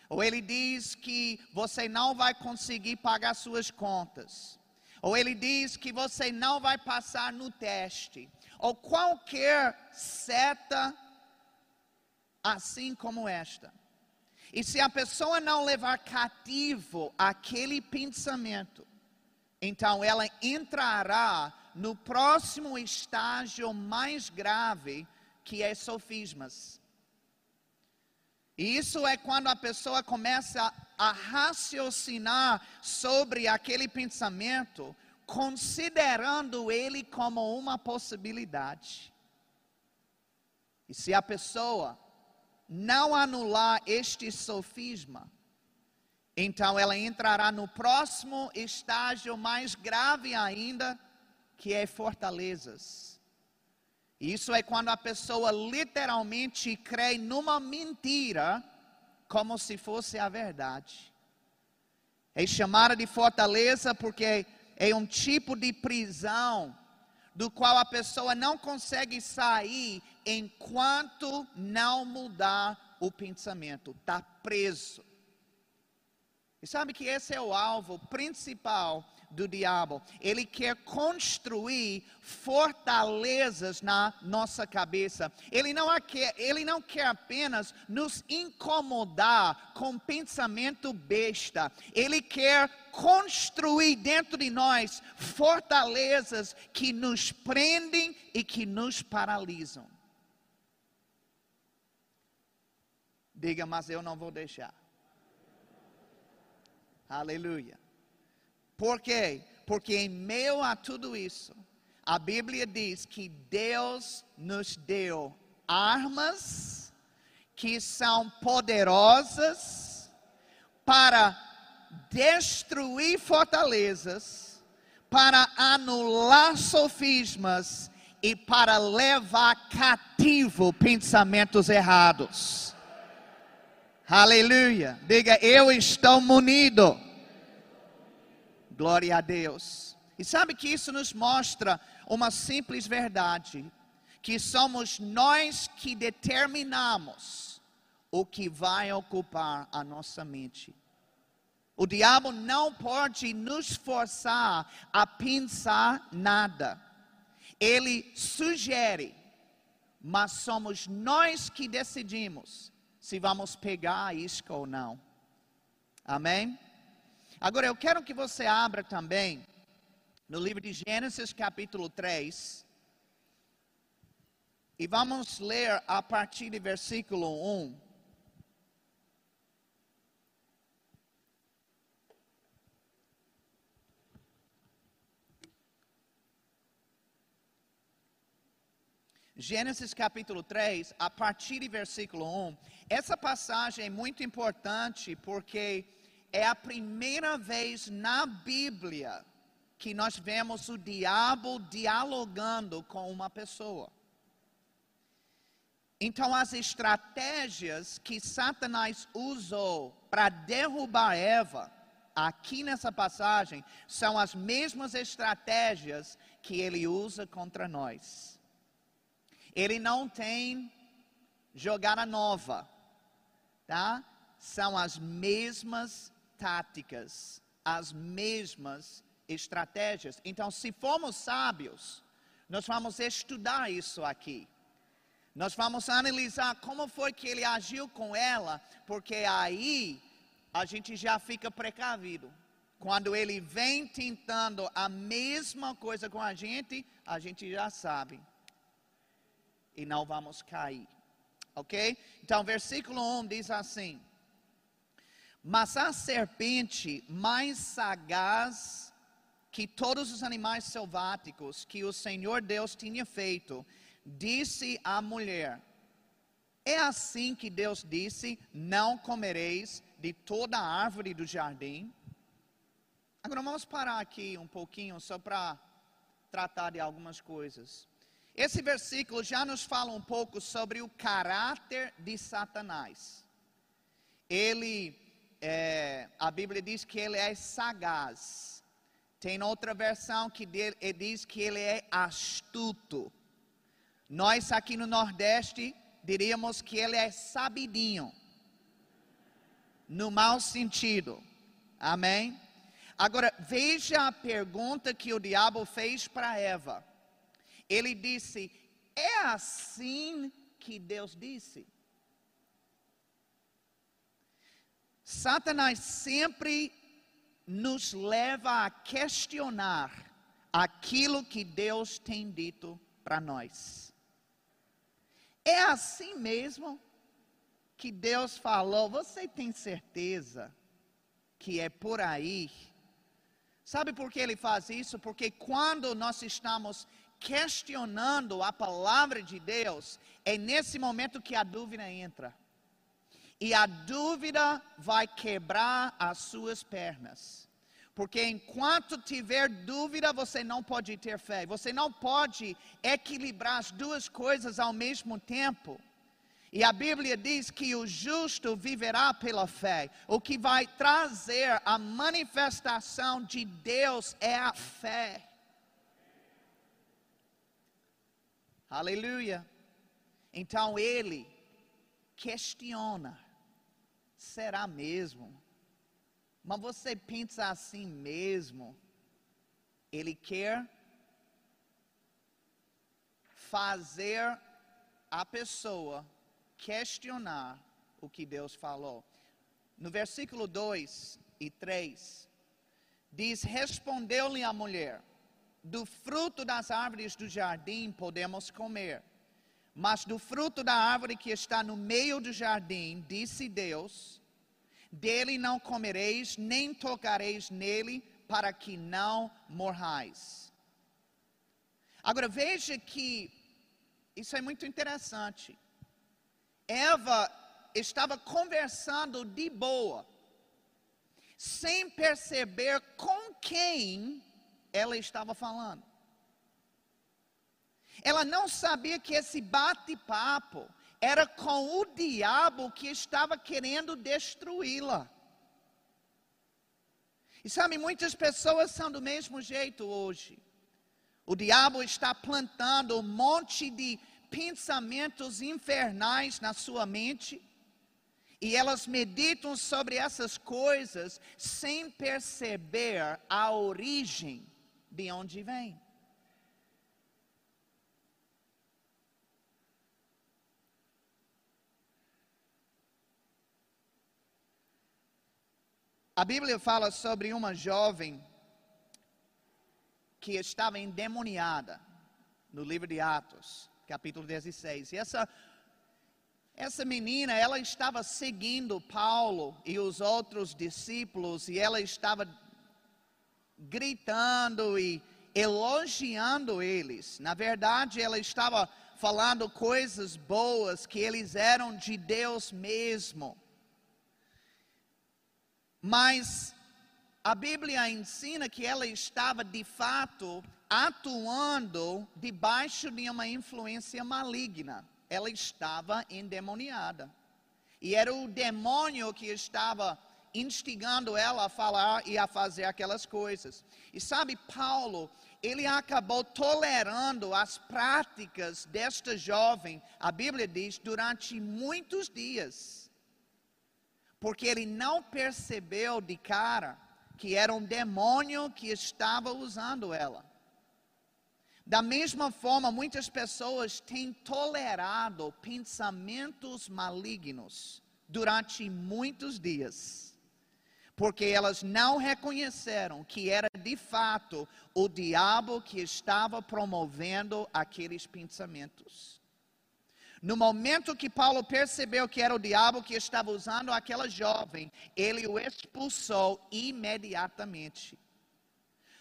Ou ele diz que você não vai conseguir pagar suas contas. Ou ele diz que você não vai passar no teste. Ou qualquer seta assim como esta. E se a pessoa não levar cativo aquele pensamento, então ela entrará no próximo estágio mais grave, que é sofismas. E isso é quando a pessoa começa a raciocinar sobre aquele pensamento, considerando ele como uma possibilidade. E se a pessoa não anular este sofisma, então ela entrará no próximo estágio mais grave ainda, que é fortalezas. Isso é quando a pessoa literalmente crê numa mentira, como se fosse a verdade. É chamada de fortaleza porque é um tipo de prisão do qual a pessoa não consegue sair enquanto não mudar o pensamento, está preso. E sabe que esse é o alvo principal do diabo. Ele quer construir fortalezas na nossa cabeça. Ele não quer, ele não quer apenas nos incomodar com pensamento besta. Ele quer construir dentro de nós fortalezas que nos prendem e que nos paralisam. Diga, mas eu não vou deixar. Aleluia. Por quê? Porque em meio a tudo isso, a Bíblia diz que Deus nos deu armas que são poderosas para destruir fortalezas, para anular sofismas e para levar cativo pensamentos errados. Aleluia. Diga, eu estou munido. Glória a Deus. E sabe que isso nos mostra uma simples verdade: que somos nós que determinamos o que vai ocupar a nossa mente. O diabo não pode nos forçar a pensar nada. Ele sugere, mas somos nós que decidimos se vamos pegar a isca ou não. Amém? Agora eu quero que você abra também no livro de Gênesis, capítulo 3. E vamos ler a partir do versículo 1. Gênesis capítulo 3, a partir do versículo 1. Essa passagem é muito importante porque é a primeira vez na Bíblia que nós vemos o diabo dialogando com uma pessoa. Então, as estratégias que Satanás usou para derrubar Eva, aqui nessa passagem, são as mesmas estratégias que ele usa contra nós. Ele não tem jogada nova, tá? São as mesmas táticas, as mesmas estratégias. Então, se formos sábios, nós vamos estudar isso aqui. Nós vamos analisar como foi que ele agiu com ela, porque aí a gente já fica precavido. Quando ele vem tentando a mesma coisa com a gente, a gente já sabe e não vamos cair. Ok? Então, versículo 1 diz assim: Mas a serpente mais sagaz que todos os animais selváticos que o Senhor Deus tinha feito, disse à mulher: É assim que Deus disse: Não comereis de toda a árvore do jardim? Agora vamos parar aqui um pouquinho só para tratar de algumas coisas. Esse versículo já nos fala um pouco sobre o caráter de Satanás. Ele, é, a Bíblia diz que ele é sagaz. Tem outra versão que diz que ele é astuto. Nós aqui no Nordeste diríamos que ele é sabidinho. No mau sentido. Amém? Agora, veja a pergunta que o diabo fez para Eva. Ele disse: É assim que Deus disse? Satanás sempre nos leva a questionar aquilo que Deus tem dito para nós. É assim mesmo que Deus falou? Você tem certeza que é por aí? Sabe por que ele faz isso? Porque quando nós estamos questionando a palavra de Deus, é nesse momento que a dúvida entra. E a dúvida vai quebrar as suas pernas. Porque enquanto tiver dúvida, você não pode ter fé. Você não pode equilibrar as duas coisas ao mesmo tempo. E a Bíblia diz que o justo viverá pela fé. O que vai trazer a manifestação de Deus é a fé. Aleluia. Então ele questiona: será mesmo? Mas você pensa assim mesmo? Ele quer fazer a pessoa questionar o que Deus falou. No versículo 2 e 3, diz: Respondeu-lhe a mulher: Do fruto das árvores do jardim podemos comer, mas do fruto da árvore que está no meio do jardim, disse Deus: Dele não comereis, nem tocareis nele, para que não morrais. Agora veja que isso é muito interessante. Eva estava conversando de boa, sem perceber com quem ela estava falando. Ela não sabia que esse bate-papo era com o diabo que estava querendo destruí-la. E sabe, muitas pessoas são do mesmo jeito hoje. O diabo está plantando um monte de pensamentos infernais na sua mente e elas meditam sobre essas coisas sem perceber a origem de onde vem. A Bíblia fala sobre uma jovem que estava endemoniada no livro de Atos capítulo 16. E essa, essa menina, ela estava seguindo Paulo e os outros discípulos, e ela estava gritando e elogiando eles. Na verdade, ela estava falando coisas boas, que eles eram de Deus mesmo. Mas a Bíblia ensina que ela estava de fato atuando debaixo de uma influência maligna. Ela estava endemoniada. E era o demônio que estava instigando ela a falar e a fazer aquelas coisas. E sabe, Paulo, ele acabou tolerando as práticas desta jovem, a Bíblia diz, durante muitos dias. Porque ele não percebeu de cara que era um demônio que estava usando ela. Da mesma forma, muitas pessoas têm tolerado pensamentos malignos durante muitos dias, porque elas não reconheceram que era de fato o diabo que estava promovendo aqueles pensamentos. No momento que Paulo percebeu que era o diabo que estava usando aquela jovem, ele o expulsou imediatamente.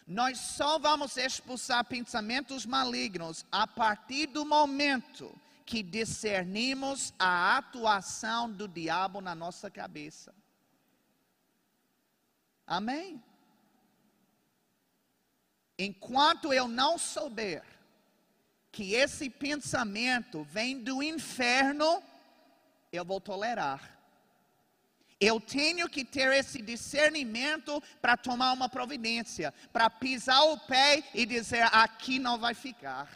Nós só vamos expulsar pensamentos malignos a partir do momento que discernimos a atuação do diabo na nossa cabeça. Amém? Enquanto eu não souber que esse pensamento vem do inferno, eu vou tolerar. Eu tenho que ter esse discernimento para tomar uma providência, para pisar o pé e dizer: aqui não vai ficar.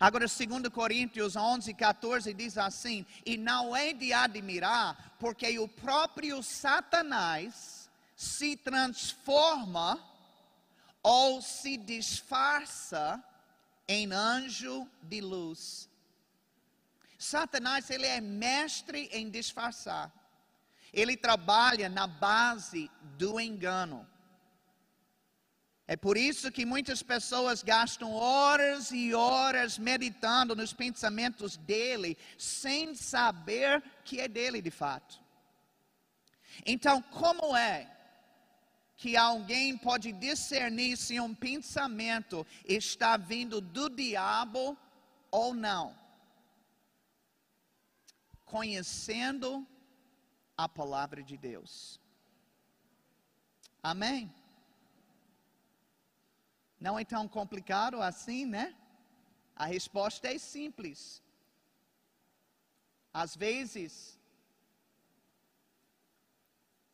Agora, 2 Coríntios 11, 14 diz assim: E não é de admirar, porque o próprio Satanás se transforma ou se disfarça em anjo de luz. Satanás, ele é mestre em disfarçar. Ele trabalha na base do engano. É por isso que muitas pessoas gastam horas e horas meditando nos pensamentos dele, sem saber que é dele de fato. Então, como é que alguém pode discernir se um pensamento está vindo do diabo ou não? Conhecendo a palavra de Deus. Amém? Não é tão complicado assim, né? A resposta é simples. Às vezes,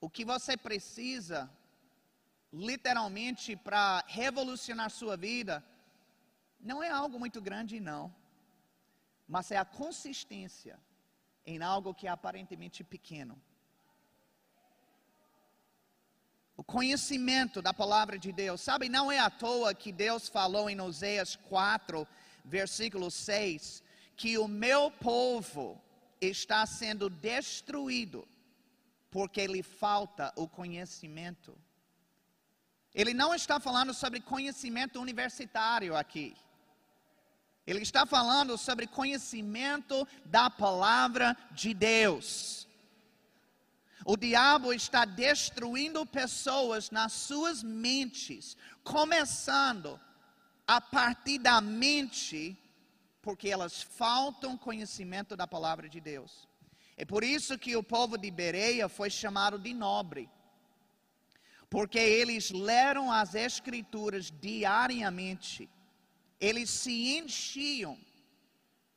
o que você precisa, literalmente, para revolucionar sua vida, não é algo muito grande, não. Mas é a consistência em algo que é aparentemente pequeno. o conhecimento da palavra de Deus. Sabe, não é à toa que Deus falou em Oséias 4, versículo 6, que o meu povo está sendo destruído porque lhe falta o conhecimento. Ele não está falando sobre conhecimento universitário aqui. Ele está falando sobre conhecimento da palavra de Deus. O diabo está destruindo pessoas nas suas mentes, começando a partir da mente, porque elas faltam conhecimento da palavra de Deus. É por isso que o povo de Bereia foi chamado de nobre, porque eles leram as Escrituras diariamente, eles se enchiam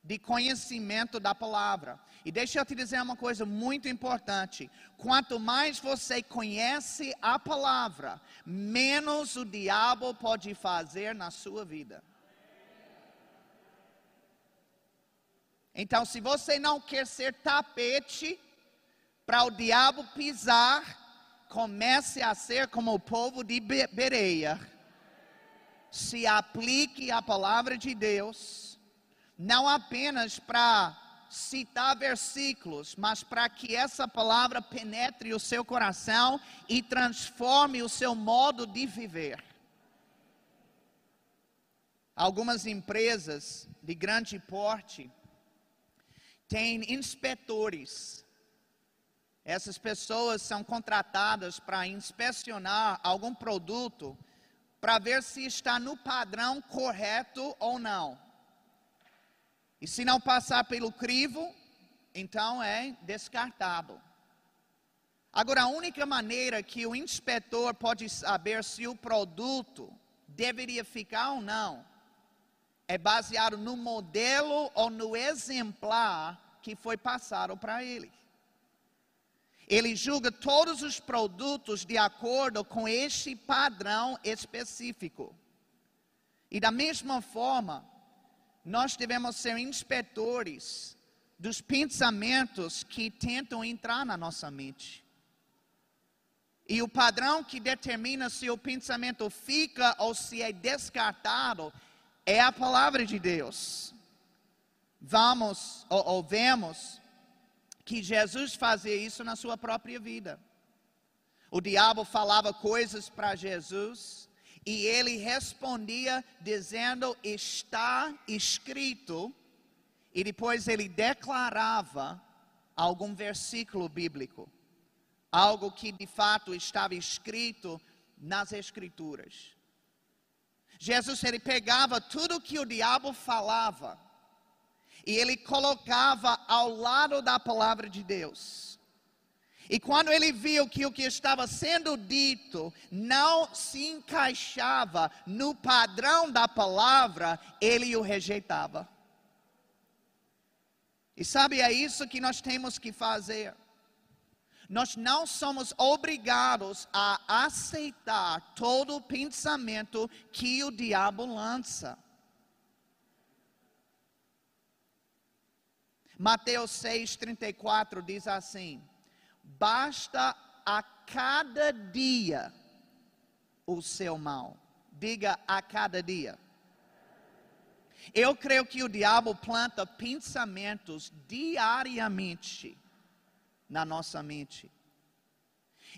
de conhecimento da palavra. E deixa eu te dizer uma coisa muito importante: quanto mais você conhece a palavra, menos o diabo pode fazer na sua vida. Então, se você não quer ser tapete para o diabo pisar, comece a ser como o povo de Bereia. Se aplique a palavra de Deus, não apenas para citar versículos, mas para que essa palavra penetre o seu coração e transforme o seu modo de viver. Algumas empresas de grande porte têm inspetores. Essas pessoas são contratadas para inspecionar algum produto para ver se está no padrão correto ou não. E se não passar pelo crivo, então é descartado. Agora, a única maneira que o inspetor pode saber se o produto deveria ficar ou não é baseado no modelo ou no exemplar que foi passado para ele. Ele julga todos os produtos de acordo com este padrão específico. E da mesma forma, nós devemos ser inspetores dos pensamentos que tentam entrar na nossa mente. E o padrão que determina se o pensamento fica ou se é descartado é a palavra de Deus. Vamos ou, ou vemos que Jesus fazia isso na sua própria vida. O diabo falava coisas para Jesus e ele respondia dizendo: Está escrito. E depois ele declarava algum versículo bíblico. algo que de fato estava escrito nas Escrituras. Jesus ele pegava tudo que o diabo falava e ele colocava ao lado da palavra de Deus. E quando ele viu que o que estava sendo dito não se encaixava no padrão da palavra, ele o rejeitava. E sabe, é isso que nós temos que fazer. Nós não somos obrigados a aceitar todo o pensamento que o diabo lança. Mateus 6,34 diz assim: Basta a cada dia o seu mal. Diga a cada dia. Eu creio que o diabo planta pensamentos diariamente na nossa mente.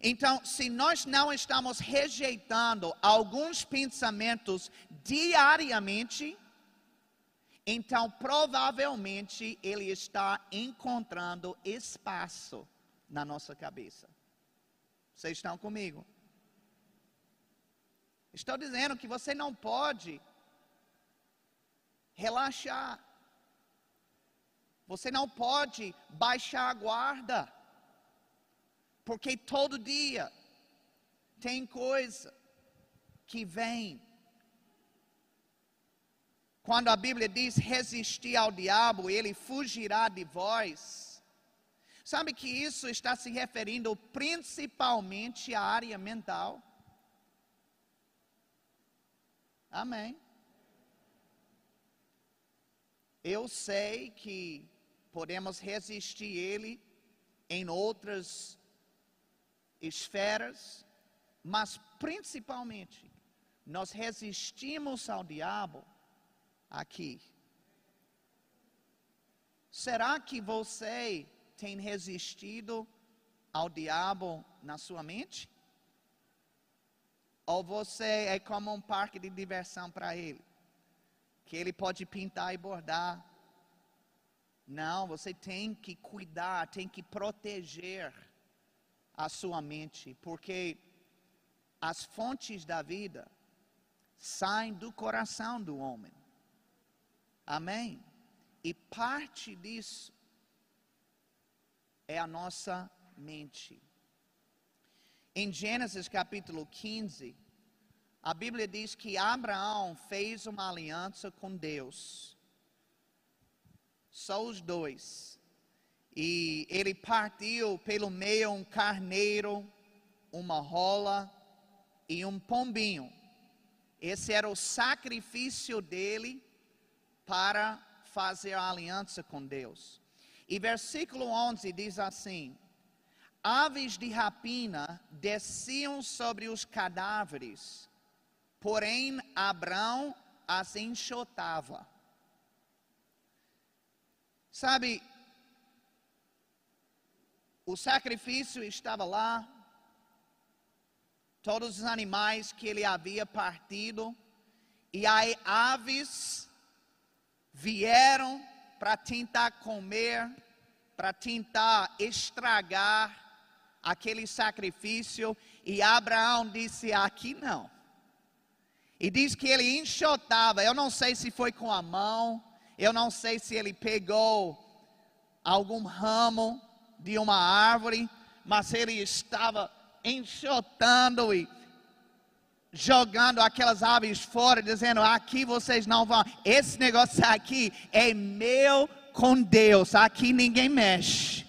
Então, se nós não estamos rejeitando alguns pensamentos diariamente, então provavelmente ele está encontrando espaço na nossa cabeça. Vocês estão comigo? Estou dizendo que você não pode relaxar. Você não pode baixar a guarda. Porque todo dia tem coisa que vem. Quando a Bíblia diz resistir ao diabo, ele fugirá de vós. Sabe que isso está se referindo principalmente à área mental? Amém. Eu sei que podemos resistir ele em outras esferas, mas principalmente nós resistimos ao diabo aqui. Será que você tem resistido ao diabo na sua mente? Ou você é como um parque de diversão para ele? Que ele pode pintar e bordar. Não, você tem que cuidar, tem que proteger a sua mente, porque as fontes da vida saem do coração do homem. Amém? E parte disso é a nossa mente. Em Gênesis capítulo 15, a Bíblia diz que Abraão fez uma aliança com Deus. Só os dois e ele partiu pelo meio um carneiro, uma rola e um pombinho. Esse era o sacrifício dele para fazer a aliança com Deus. E versículo 11 diz assim: Aves de rapina desciam sobre os cadáveres, porém Abraão as enxotava. Sabe, o sacrifício estava lá, todos os animais que ele havia partido, e aí aves vieram para tentar comer, para tentar estragar aquele sacrifício, e Abraão disse: aqui não. E diz que ele enxotava, eu não sei se foi com a mão, eu não sei se ele pegou algum ramo, de uma árvore, mas ele estava enxotando e jogando aquelas aves fora, dizendo: aqui vocês não vão, esse negócio aqui é meu com Deus, aqui ninguém mexe.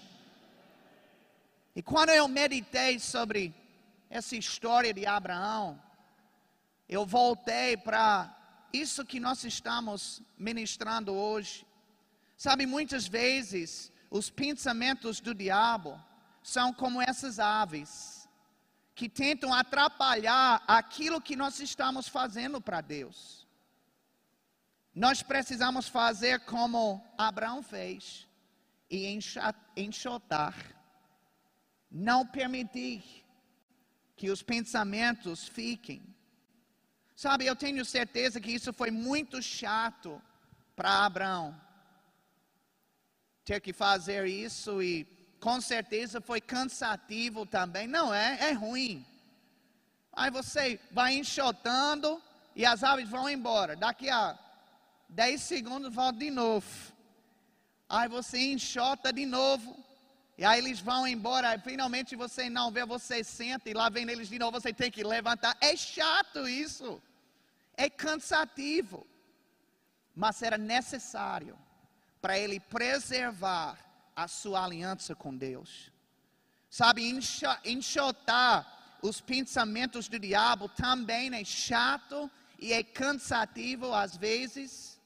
E quando eu meditei sobre essa história de Abraão, eu voltei para isso que nós estamos ministrando hoje. Sabe, muitas vezes os pensamentos do diabo são como essas aves que tentam atrapalhar aquilo que nós estamos fazendo para Deus. Nós precisamos fazer como Abraão fez e enxotar, não permitir que os pensamentos fiquem. Sabe, eu tenho certeza que isso foi muito chato para Abraão ter que fazer isso e com certeza foi cansativo também. Não é, é ruim. Aí você vai enxotando e as aves vão embora. Daqui a 10 segundos volta de novo. Aí você enxota de novo. E aí eles vão embora. Aí finalmente você não vê, você senta e lá vem eles de novo. Você tem que levantar. É chato isso. É cansativo. Mas era necessário para ele preservar a sua aliança com Deus. Sabe, enxotar os pensamentos do diabo também é chato e é cansativo às vezes,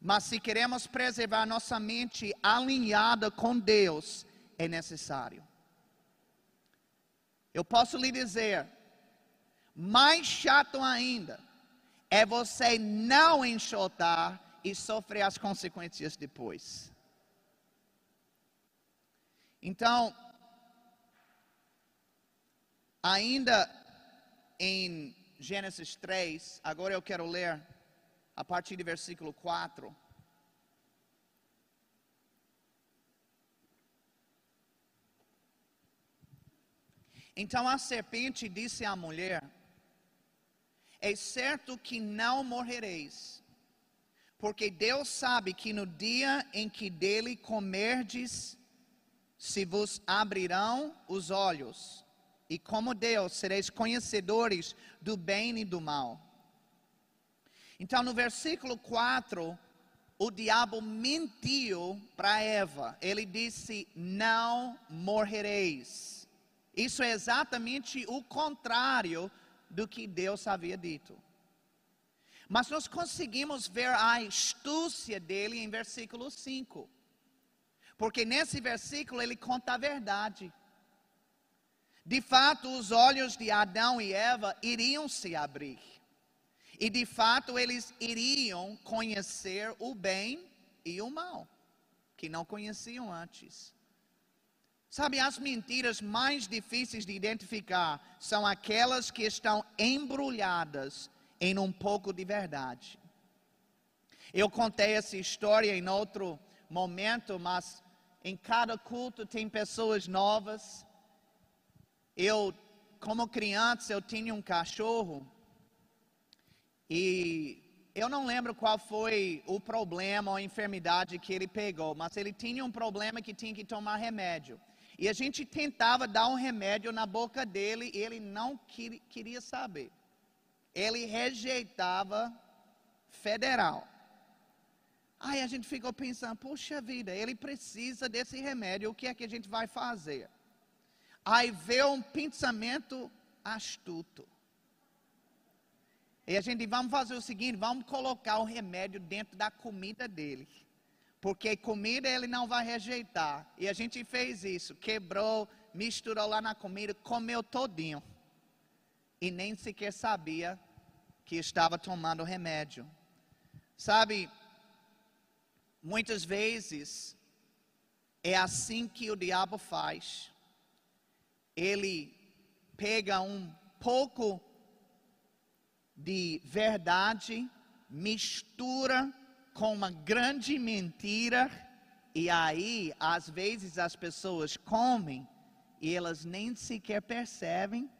mas se queremos preservar nossa mente alinhada com Deus, é necessário. Eu posso lhe dizer, mais chato ainda é você não enxotar e sofrer as consequências depois. Então, ainda em Gênesis 3, agora eu quero ler a partir do versículo 4. Então a serpente disse à mulher: É certo que não morrereis, porque Deus sabe que no dia em que dele comerdes, se vos abrirão os olhos, e como Deus sereis conhecedores do bem e do mal. Então, no versículo 4, o diabo mentiu para Eva. Ele disse: Não morrereis. Isso é exatamente o contrário do que Deus havia dito. Mas nós conseguimos ver a astúcia dele em versículo 5. Porque nesse versículo ele conta a verdade. De fato, os olhos de Adão e Eva iriam se abrir. E de fato, eles iriam conhecer o bem e o mal, que não conheciam antes. Sabe, as mentiras mais difíceis de identificar são aquelas que estão embrulhadas em um pouco de verdade. Eu contei essa história em outro momento, mas em cada culto tem pessoas novas. Eu, como criança, eu tinha um cachorro e eu não lembro qual foi o problema ou a enfermidade que ele pegou, mas ele tinha um problema que tinha que tomar remédio. E a gente tentava dar um remédio na boca dele e ele não queria saber. Ele rejeitava federal. Aí a gente ficou pensando, puxa vida, ele precisa desse remédio, o que é que a gente vai fazer? Aí veio um pensamento astuto. E a gente, vamos fazer o seguinte, vamos colocar o remédio dentro da comida dele. Porque comida ele não vai rejeitar. E a gente fez isso, quebrou, misturou lá na comida, comeu todinho. E nem sequer sabia que estava tomando remédio. Sabe, Muitas vezes é assim que o diabo faz. Ele pega um pouco de verdade, mistura com uma grande mentira, e aí, às vezes, as pessoas comem e elas nem sequer percebem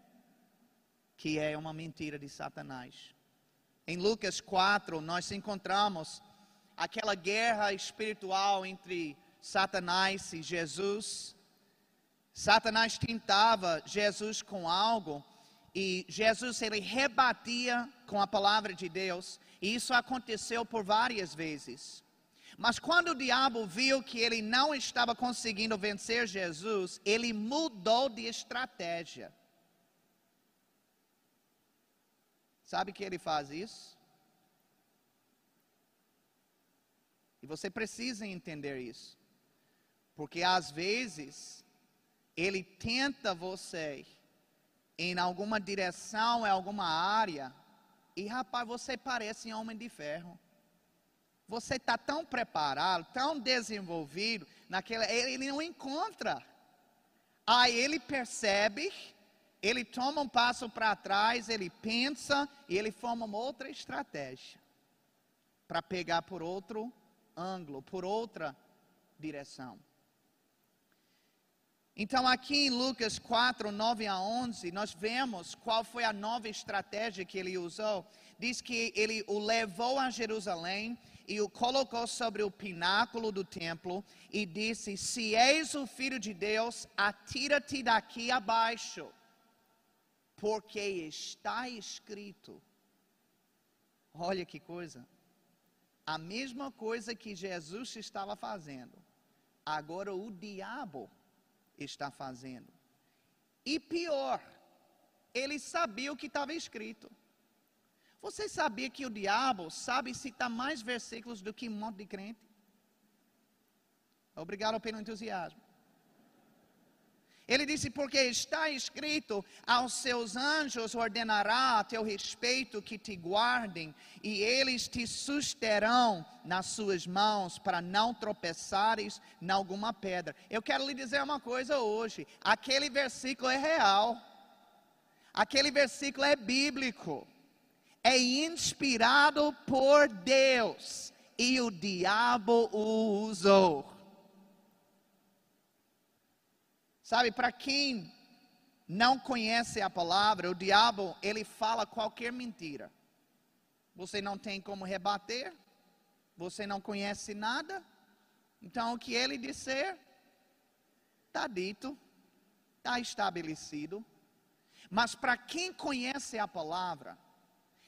que é uma mentira de Satanás. Em Lucas 4, nós encontramos aquela guerra espiritual entre Satanás e Jesus. Satanás tentava Jesus com algo e Jesus ele rebatia com a palavra de Deus, e isso aconteceu por várias vezes. Mas quando o diabo viu que ele não estava conseguindo vencer Jesus, ele mudou de estratégia. Sabe que ele faz isso? E você precisa entender isso. Porque às vezes ele tenta você em alguma direção, em alguma área, e rapaz, você parece um homem de ferro. Você está tão preparado, tão desenvolvido, naquela, ele não encontra. Aí ele percebe, ele toma um passo para trás, ele pensa e ele forma uma outra estratégia para pegar por outro ângulo, por outra direção. Então, aqui em Lucas 4, 9 a 11, nós vemos qual foi a nova estratégia que ele usou. Diz que ele o levou a Jerusalém e o colocou sobre o pináculo do templo e disse: Se és o filho de Deus, atira-te daqui abaixo, porque está escrito. Olha que coisa. A mesma coisa que Jesus estava fazendo, agora o diabo está fazendo. E pior, ele sabia o que estava escrito. Você sabia que o diabo sabe citar mais versículos do que um monte de crente? Obrigado pelo entusiasmo. Ele disse: Porque está escrito: aos seus anjos ordenará a teu respeito que te guardem, e eles te susterão nas suas mãos, para não tropeçares em alguma pedra. Eu quero lhe dizer uma coisa hoje: aquele versículo é real, aquele versículo é bíblico, é inspirado por Deus, e o diabo o usou. Sabe, para quem não conhece a palavra, o diabo, ele fala qualquer mentira. Você não tem como rebater, você não conhece nada, então o que ele disser, está dito, está estabelecido. Mas para quem conhece a palavra,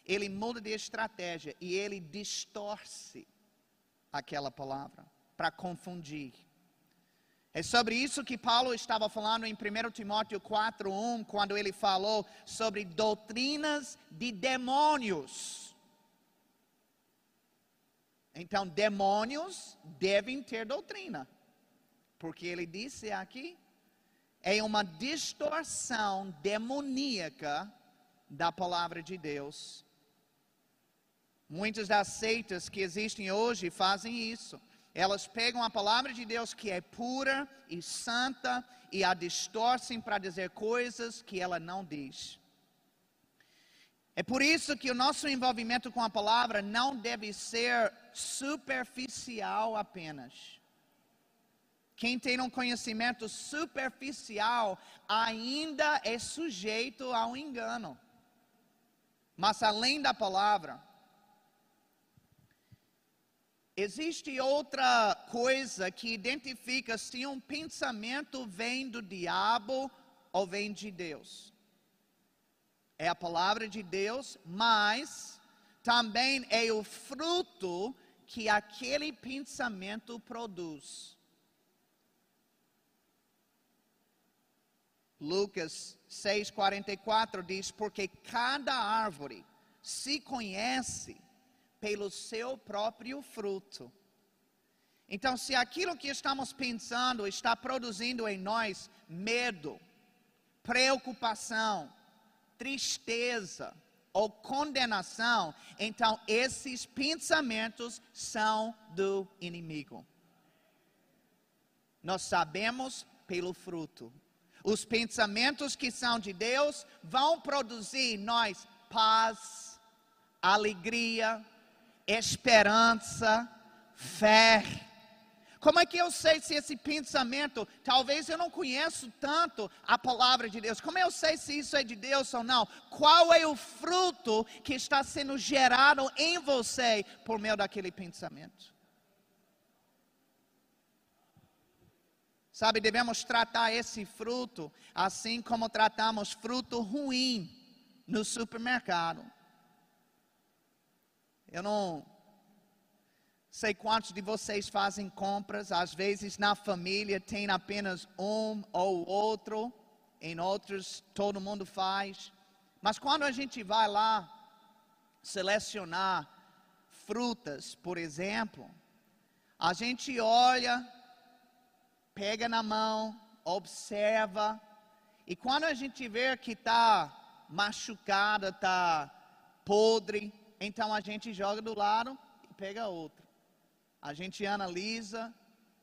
ele muda de estratégia e ele distorce aquela palavra para confundir. É sobre isso que Paulo estava falando em 1 Timóteo 4:1, quando ele falou sobre doutrinas de demônios. Então, demônios devem ter doutrina. Porque ele disse aqui, é uma distorção demoníaca da palavra de Deus. Muitas das seitas que existem hoje fazem isso. Elas pegam a palavra de Deus que é pura e santa e a distorcem para dizer coisas que ela não diz. É por isso que o nosso envolvimento com a palavra não deve ser superficial apenas. Quem tem um conhecimento superficial ainda é sujeito ao engano. Mas além da palavra, Existe outra coisa que identifica se um pensamento vem do diabo ou vem de Deus. É a palavra de Deus, mas também é o fruto que aquele pensamento produz. Lucas 6,44 diz: Porque cada árvore se conhece pelo seu próprio fruto. Então, se aquilo que estamos pensando está produzindo em nós medo, preocupação, tristeza ou condenação, então esses pensamentos são do inimigo. Nós sabemos pelo fruto. Os pensamentos que são de Deus vão produzir em nós paz, alegria, esperança, fé. Como é que eu sei se esse pensamento, talvez eu não conheço tanto a palavra de Deus, como eu sei se isso é de Deus ou não? Qual é o fruto que está sendo gerado em você por meio daquele pensamento? Sabe, devemos tratar esse fruto assim como tratamos fruto ruim no supermercado. Eu não sei quantos de vocês fazem compras, às vezes na família tem apenas um ou outro, em outros todo mundo faz. Mas quando a gente vai lá selecionar frutas, por exemplo, a gente olha, pega na mão, observa, e quando a gente vê que está machucada, está podre, então a gente joga do lado e pega outro. A gente analisa,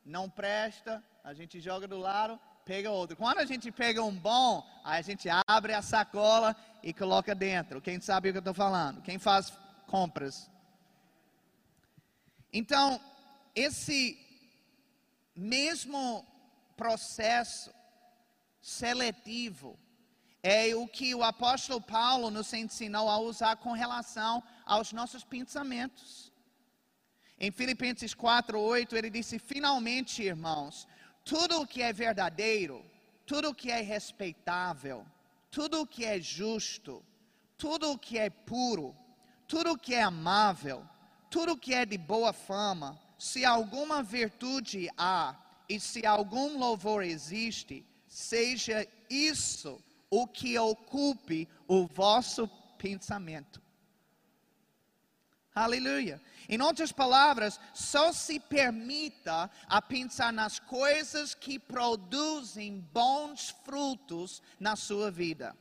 não presta, a gente joga do lado, pega outro. Quando a gente pega um bom, aí a gente abre a sacola e coloca dentro. Quem sabe o que eu estou falando? Quem faz compras? Então, esse mesmo processo seletivo. É o que o apóstolo Paulo nos ensinou a usar com relação aos nossos pensamentos. Em Filipenses 4:8 ele disse: "Finalmente, irmãos, tudo o que é verdadeiro, tudo o que é respeitável, tudo o que é justo, tudo o que é puro, tudo o que é amável, tudo o que é de boa fama, se alguma virtude há e se algum louvor existe, seja isso o que ocupe o vosso pensamento. Aleluia. Em outras palavras, só se permita a pensar nas coisas que produzem bons frutos na sua vida.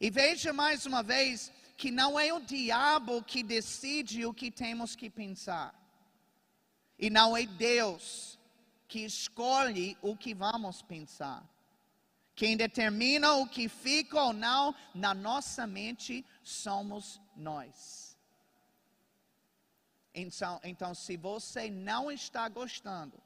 E veja mais uma vez que não é o diabo que decide o que temos que pensar. E não é Deus que escolhe o que vamos pensar. Quem determina o que fica ou não na nossa mente somos nós. Então, então, se você não está gostando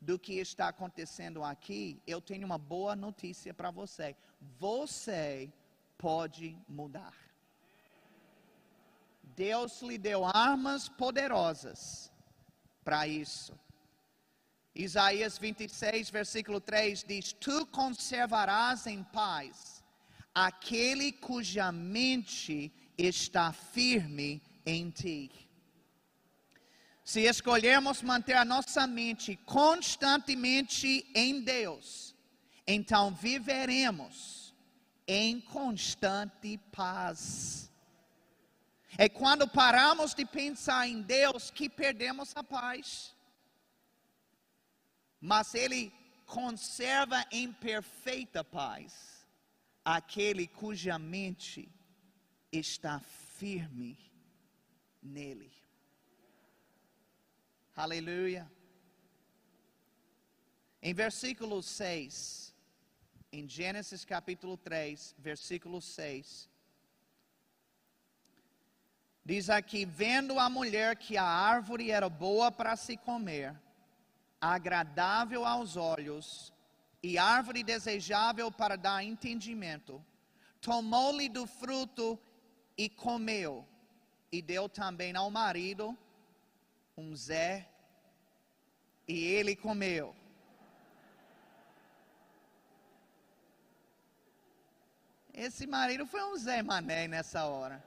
do que está acontecendo aqui, eu tenho uma boa notícia para você. Você pode mudar. Deus lhe deu armas poderosas para isso. Isaías 26, versículo 3 diz: Tu conservarás em paz aquele cuja mente está firme em ti. Se escolhermos manter a nossa mente constantemente em Deus, então viveremos em constante paz. É quando paramos de pensar em Deus que perdemos a paz. Mas Ele conserva em perfeita paz aquele cuja mente está firme nele. Aleluia. Em versículo 6, em Gênesis capítulo 3, versículo 6, Diz aqui: vendo a mulher que a árvore era boa para se comer, agradável aos olhos e árvore desejável para dar entendimento, tomou-lhe do fruto e comeu, e deu também ao marido um Zé, e ele comeu. Esse marido foi um Zé Mané nessa hora.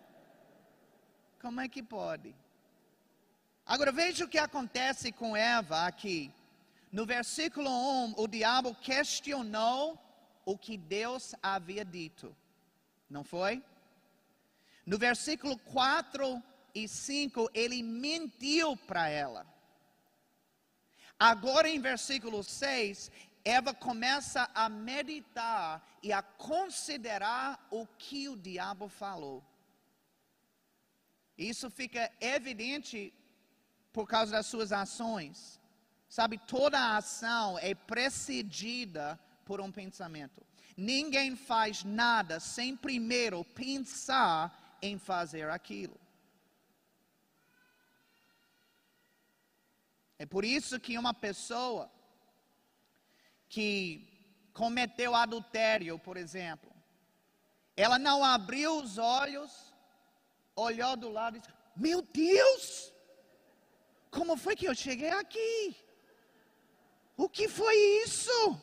Como é que pode? Agora veja o que acontece com Eva aqui. No versículo 1, o diabo questionou o que Deus havia dito. Não foi? No versículo 4 e 5, ele mentiu para ela. Agora em versículo 6, Eva começa a meditar e a considerar o que o diabo falou. Isso fica evidente por causa das suas ações. Sabe, toda ação é precedida por um pensamento. Ninguém faz nada sem primeiro pensar em fazer aquilo. É por isso que uma pessoa que cometeu adultério, por exemplo, ela não abriu os olhos olhou do lado e disse: Meu Deus, como foi que eu cheguei aqui? O que foi isso?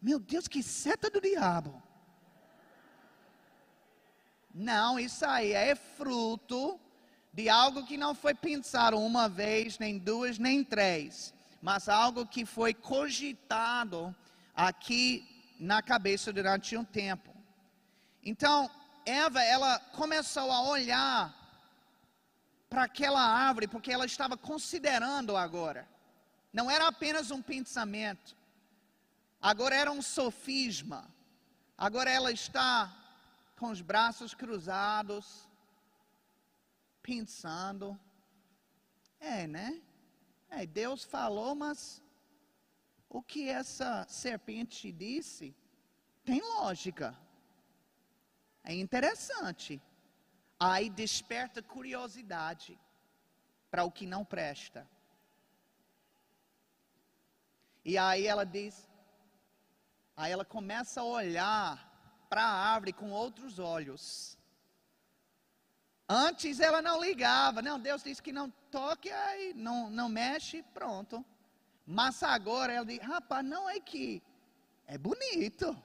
Meu Deus, que seta do diabo. Não, isso aí é fruto de algo que não foi pensado uma vez, nem duas, nem três, mas algo que foi cogitado aqui na cabeça durante um tempo. Então, Eva, ela começou a olhar para aquela árvore, porque ela estava considerando agora. Não era apenas um pensamento, agora era um sofisma. Agora ela está com os braços cruzados, pensando. É, né? É, Deus falou, mas o que essa serpente disse tem lógica. É interessante. Aí desperta curiosidade para o que não presta. E aí ela diz: Aí ela começa a olhar para a árvore com outros olhos. Antes ela não ligava, não, Deus disse que não toque, aí não, não mexe, pronto. Mas agora ela diz, rapaz, não é que é bonito.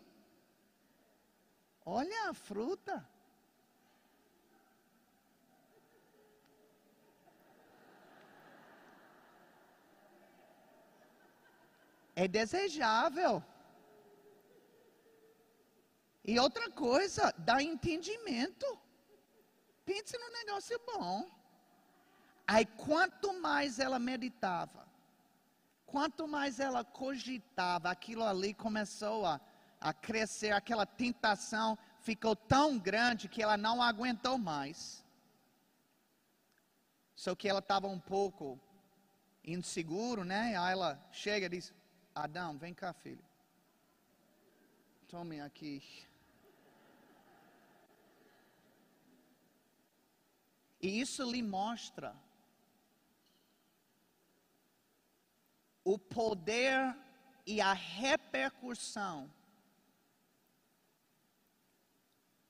Olha a fruta. É desejável. E outra coisa, dá entendimento. Pense no negócio bom. Aí quanto mais ela meditava, quanto mais ela cogitava, aquilo ali começou a, a crescer, aquela tentação ficou tão grande que ela não aguentou mais. Só que ela estava um pouco inseguro, né? Aí ela chega e diz: Adão, vem cá, filho. Tome aqui E isso lhe mostra o poder e a repercussão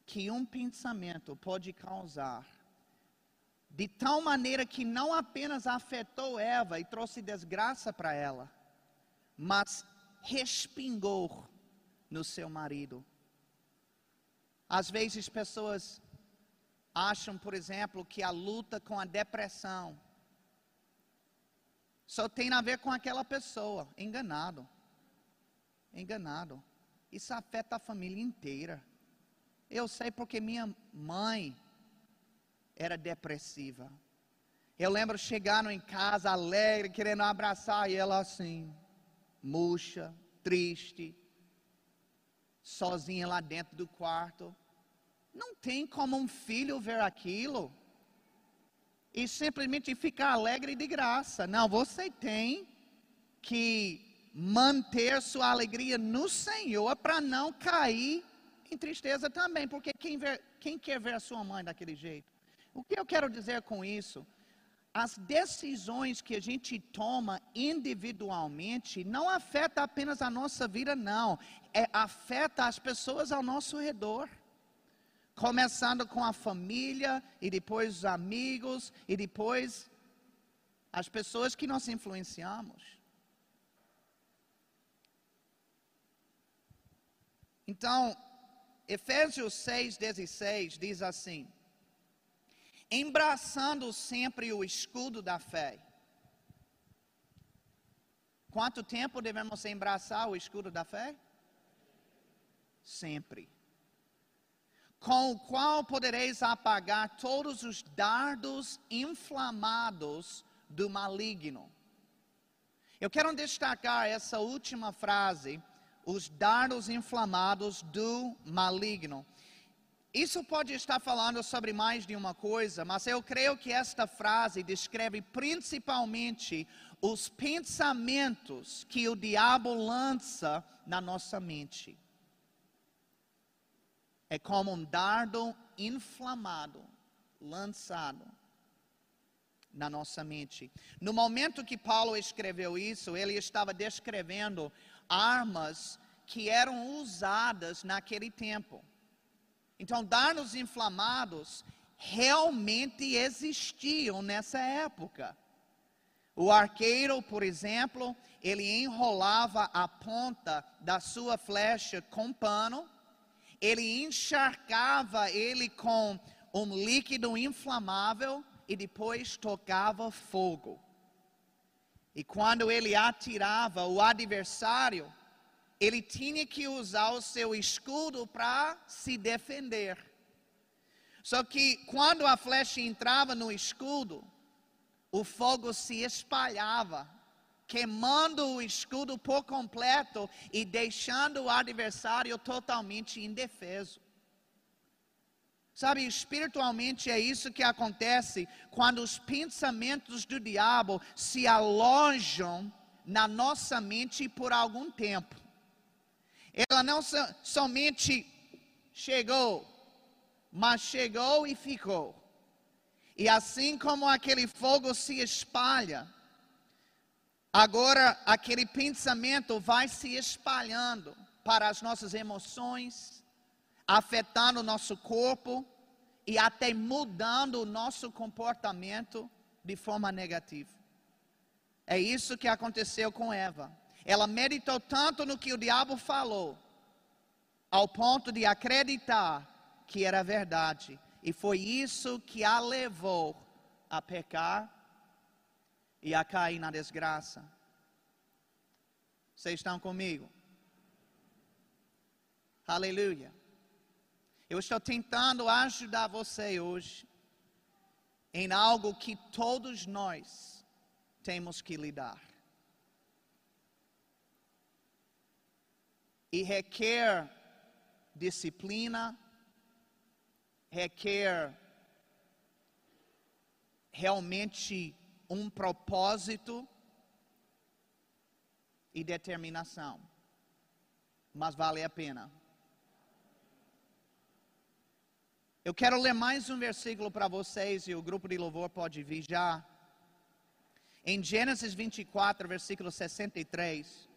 que um pensamento pode causar, de tal maneira que não apenas afetou Eva e trouxe desgraça para ela, mas respingou no seu marido. Às vezes pessoas acham, por exemplo, que a luta com a depressão só tem a ver com aquela pessoa. Enganado. Enganado. Isso afeta a família inteira. Eu sei porque minha mãe era depressiva. Eu lembro chegando em casa alegre, querendo abraçar, e ela assim, murcha, triste, sozinha lá dentro do quarto. Não tem como um filho ver aquilo e simplesmente ficar alegre de graça. Não, você tem que manter sua alegria no Senhor para não cair em tristeza também, porque quem, ver, quem quer ver a sua mãe daquele jeito? O que eu quero dizer com isso? As decisões que a gente toma individualmente não afeta apenas a nossa vida, não. É, afeta as pessoas ao nosso redor começando com a família, e depois os amigos, e depois as pessoas que nós influenciamos. Então, Efésios 6,16 diz assim: embraçando sempre o escudo da fé. Quanto tempo devemos embraçar o escudo da fé? Sempre com o qual podereis apagar todos os dardos inflamados do maligno. Eu quero destacar essa última frase, os dardos inflamados do maligno. Isso pode estar falando sobre mais de uma coisa, mas eu creio que esta frase descreve principalmente os pensamentos que o diabo lança na nossa mente é como um dardo inflamado, lançado na nossa mente. No momento que Paulo escreveu isso, ele estava descrevendo armas que eram usadas naquele tempo. Então, dardos inflamados realmente existiam nessa época. O arqueiro, por exemplo, ele enrolava a ponta da sua flecha com pano ele encharcava ele com um líquido inflamável e depois tocava fogo. E quando ele atirava o adversário, ele tinha que usar o seu escudo para se defender. Só que quando a flecha entrava no escudo, o fogo se espalhava queimando o escudo por completo e deixando o adversário totalmente indefeso. Sabe, espiritualmente é isso que acontece quando os pensamentos do diabo se alojam na nossa mente por algum tempo. Ela não so, somente chegou, mas chegou e ficou. E assim como aquele fogo se espalha, Agora aquele pensamento vai se espalhando para as nossas emoções, afetando o nosso corpo e até mudando o nosso comportamento de forma negativa. É isso que aconteceu com Eva. Ela meditou tanto no que o diabo falou, ao ponto de acreditar que era verdade. E foi isso que a levou a pecar e a cair na desgraça. Vocês estão comigo? Aleluia. Eu estou tentando ajudar você hoje em algo que todos nós temos que lidar. E requer disciplina, requer realmente um propósito e determinação. Mas vale a pena. Eu quero ler mais um versículo para vocês e o grupo de louvor pode vir já. Em Gênesis 24, versículo 63.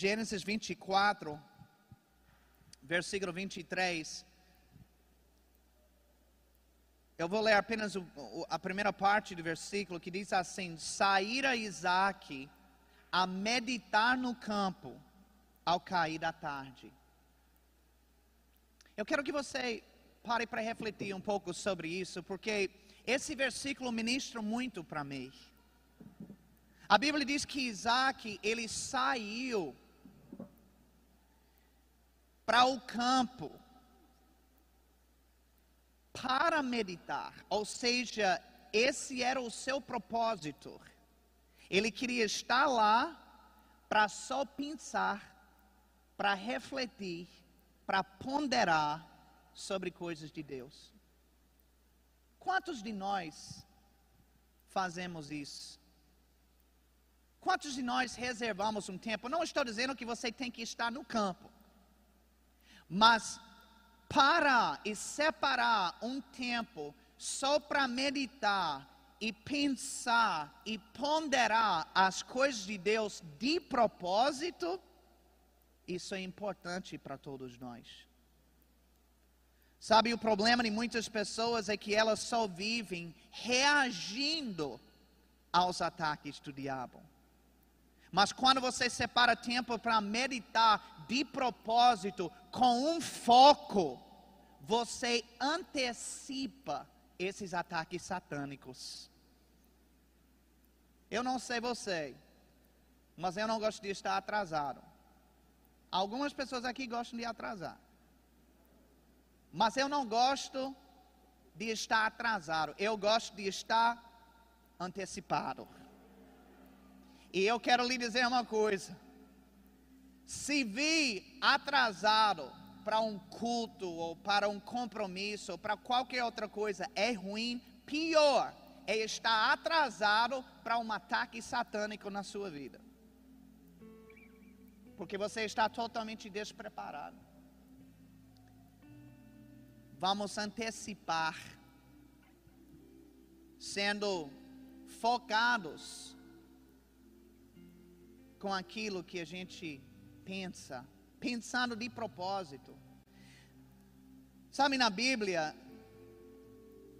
Gênesis 24, versículo 23. Eu vou ler apenas a primeira parte do versículo que diz assim: Saíra Isaac a meditar no campo ao cair da tarde. Eu quero que você pare para refletir um pouco sobre isso, porque esse versículo ministra muito para mim. A Bíblia diz que Isaac, ele saiu para o campo para meditar, ou seja, esse era o seu propósito. Ele queria estar lá para só pensar, para refletir, para ponderar sobre coisas de Deus. Quantos de nós fazemos isso? Quantos de nós reservamos um tempo? Não estou dizendo que você tem que estar no campo, mas parar e separar um tempo só para meditar e pensar e ponderar as coisas de Deus de propósito, isso é importante para todos nós. Sabe, o problema de muitas pessoas é que elas só vivem reagindo aos ataques do diabo. Mas quando você separa tempo para meditar de propósito, com um foco, você antecipa esses ataques satânicos. Eu não sei você, mas eu não gosto de estar atrasado. Algumas pessoas aqui gostam de atrasar. Mas eu não gosto de estar atrasado. Eu gosto de estar antecipado. E eu quero lhe dizer uma coisa. Se vir atrasado para um culto ou para um compromisso ou para qualquer outra coisa é ruim, pior é estar atrasado para um ataque satânico na sua vida. Porque você está totalmente despreparado. Vamos antecipar, sendo focados com aquilo que a gente pensa, pensando de propósito. Sabe, na Bíblia,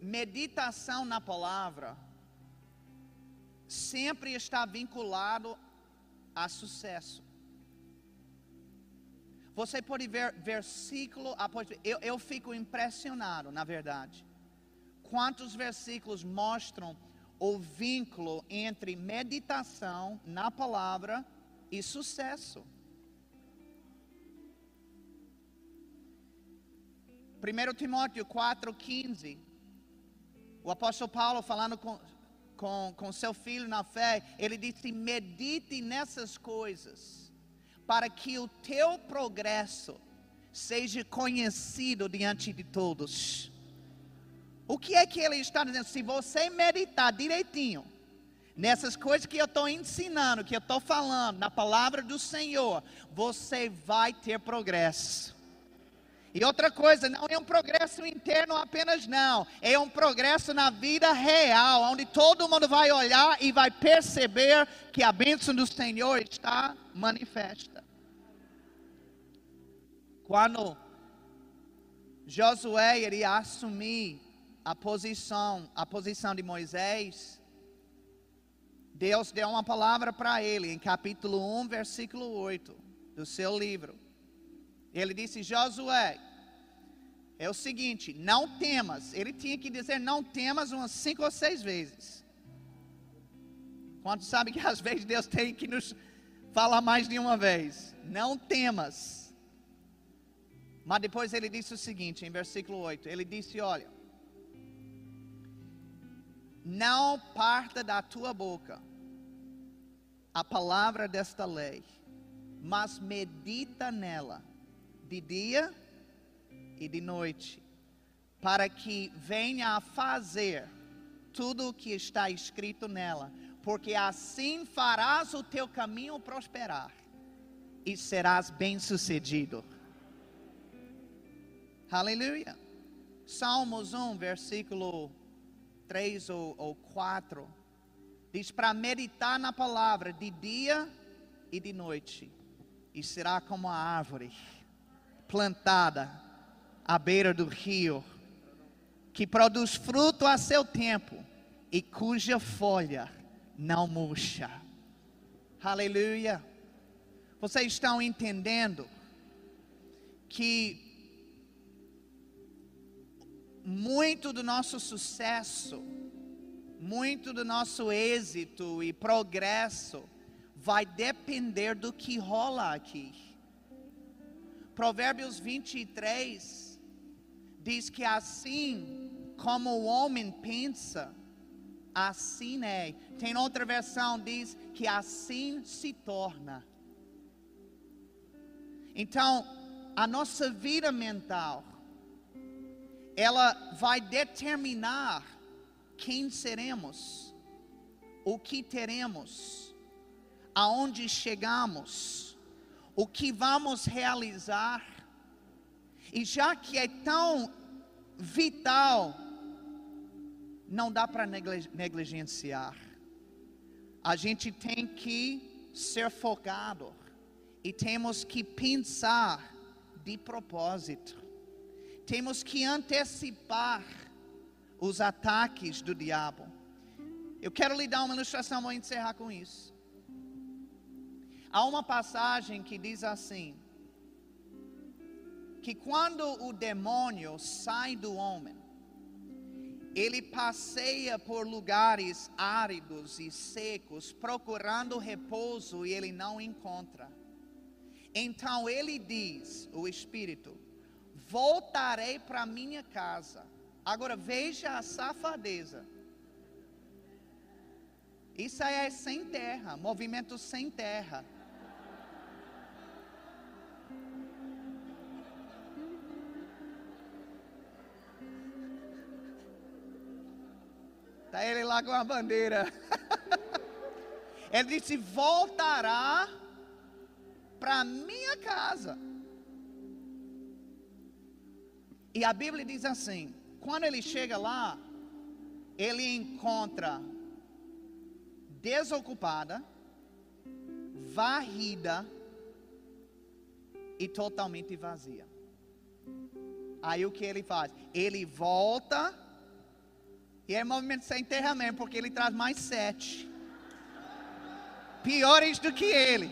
meditação na palavra sempre está vinculado a sucesso. Você pode ver versículo após. Eu, eu fico impressionado, na verdade. Quantos versículos mostram o vínculo entre meditação na palavra e sucesso. 1 Timóteo 4,15. O apóstolo Paulo falando com, com, com seu filho na fé, ele disse: medite nessas coisas, para que o teu progresso seja conhecido diante de todos. O que é que ele está dizendo? Se você meditar direitinho, nessas coisas que eu estou ensinando, que eu estou falando, na palavra do Senhor, você vai ter progresso. E outra coisa, não é um progresso interno apenas, não. É um progresso na vida real, onde todo mundo vai olhar e vai perceber que a bênção do Senhor está manifesta. Quando Josué iria assumir a posição, a posição de Moisés, Deus deu uma palavra para ele em capítulo 1, versículo 8 do seu livro. Ele disse: Josué, é o seguinte, não temas. Ele tinha que dizer não temas umas cinco ou seis vezes. Quantos sabem que às vezes Deus tem que nos falar mais de uma vez? Não temas. Mas depois ele disse o seguinte, em versículo 8: Ele disse: Olha, não parta da tua boca a palavra desta lei, mas medita nela de dia e de noite, para que venha a fazer tudo o que está escrito nela, porque assim farás o teu caminho prosperar e serás bem-sucedido. Aleluia. Salmos 1, versículo 3 ou, ou 4, diz para meditar na palavra de dia e de noite, e será como a árvore plantada à beira do rio, que produz fruto a seu tempo e cuja folha não murcha. Aleluia. Vocês estão entendendo que muito do nosso sucesso, muito do nosso êxito e progresso vai depender do que rola aqui. Provérbios 23 diz que assim como o homem pensa, assim é. Tem outra versão diz que assim se torna. Então, a nossa vida mental ela vai determinar quem seremos, o que teremos, aonde chegamos, o que vamos realizar. E já que é tão vital, não dá para negligenciar. A gente tem que ser focado e temos que pensar de propósito. Temos que antecipar os ataques do diabo. Eu quero lhe dar uma ilustração, vou encerrar com isso. Há uma passagem que diz assim: que quando o demônio sai do homem, ele passeia por lugares áridos e secos, procurando repouso e ele não encontra. Então ele diz, o espírito, voltarei para minha casa. Agora veja a safadeza. Isso aí é sem terra, movimento sem terra. Está ele lá com a bandeira. ele disse: voltará para minha casa. E a Bíblia diz assim: quando ele chega lá, ele encontra desocupada, varrida e totalmente vazia. Aí o que ele faz? Ele volta e é movimento sem enterramento, porque ele traz mais sete. Piores do que ele.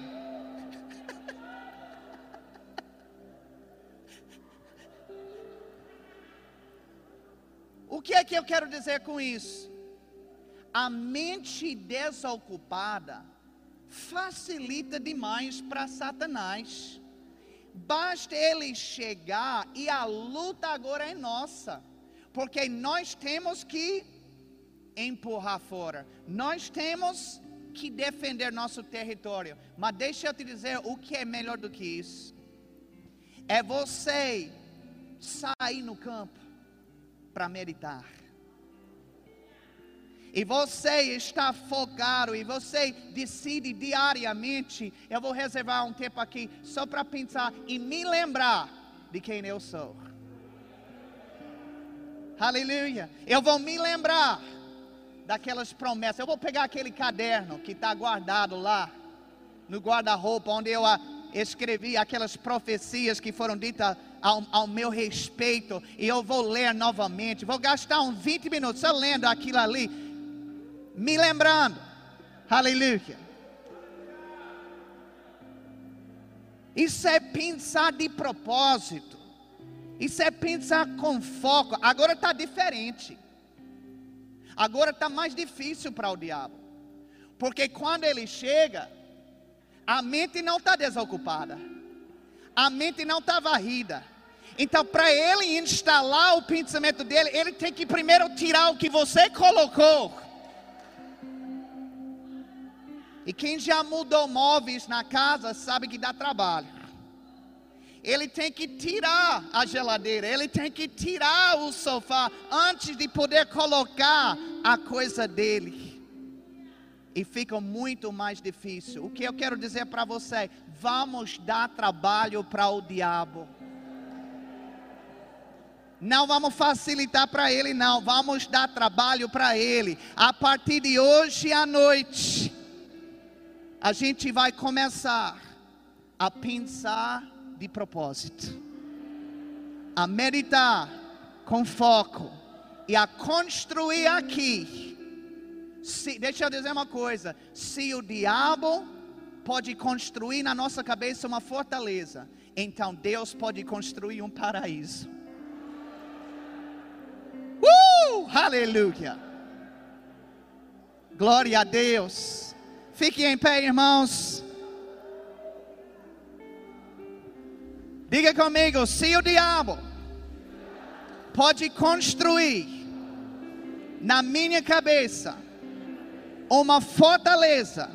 O que é que eu quero dizer com isso? A mente desocupada facilita demais para Satanás. Basta ele chegar e a luta agora é nossa, porque nós temos que empurrar fora, nós temos que defender nosso território. Mas deixa eu te dizer o que é melhor do que isso: é você sair no campo para meditar. E você está focado e você decide diariamente. Eu vou reservar um tempo aqui só para pensar e me lembrar de quem eu sou. Aleluia. Eu vou me lembrar daquelas promessas. Eu vou pegar aquele caderno que está guardado lá no guarda-roupa, onde eu escrevi aquelas profecias que foram ditas ao, ao, meu respeito, e eu vou ler novamente. Vou gastar uns 20 minutos só lendo aquilo ali, me lembrando. Aleluia. Isso é pensar de propósito. Isso é pensar com foco. Agora está diferente. Agora está mais difícil para o diabo. Porque quando ele chega, a mente não está desocupada. A mente não está varrida. Então, para ele instalar o pensamento dele, ele tem que primeiro tirar o que você colocou. E quem já mudou móveis na casa sabe que dá trabalho. Ele tem que tirar a geladeira, ele tem que tirar o sofá antes de poder colocar a coisa dele. E fica muito mais difícil. O que eu quero dizer para você? Vamos dar trabalho para o diabo. Não vamos facilitar para ele, não. Vamos dar trabalho para ele. A partir de hoje à noite a gente vai começar a pensar de propósito, a meditar com foco e a construir aqui. Se, deixa eu dizer uma coisa: se o diabo pode construir na nossa cabeça uma fortaleza, então Deus pode construir um paraíso. Uh! Aleluia! Glória a Deus. Fiquem em pé, irmãos. Diga comigo: se o diabo pode construir na minha cabeça uma fortaleza,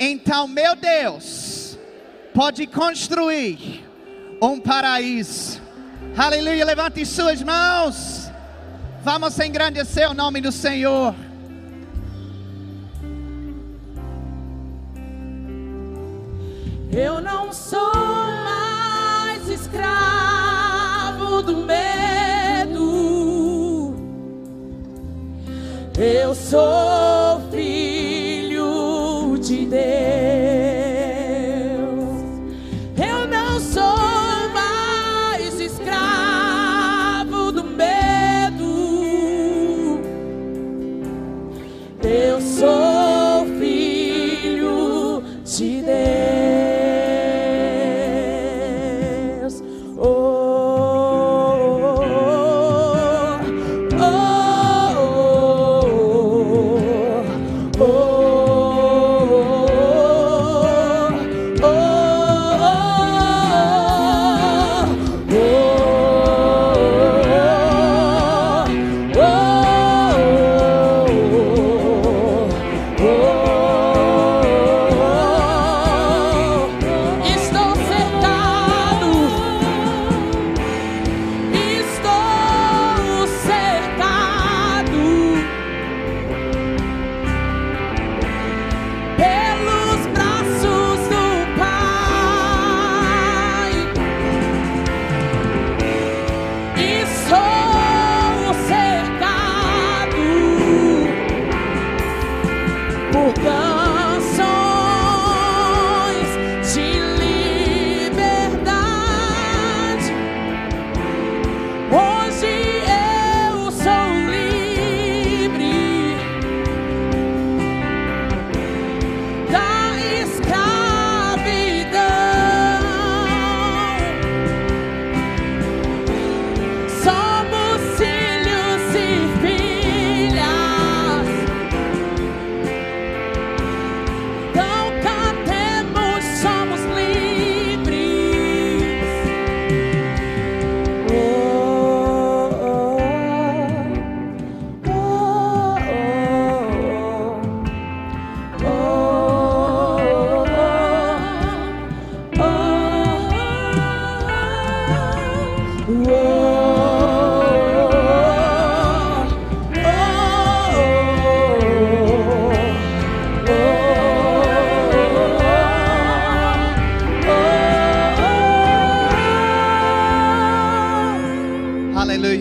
então meu Deus pode construir um paraíso. Aleluia, levante suas mãos. Vamos engrandecer o nome do Senhor. Eu não sou escravo do medo. Eu sou filho de Deus.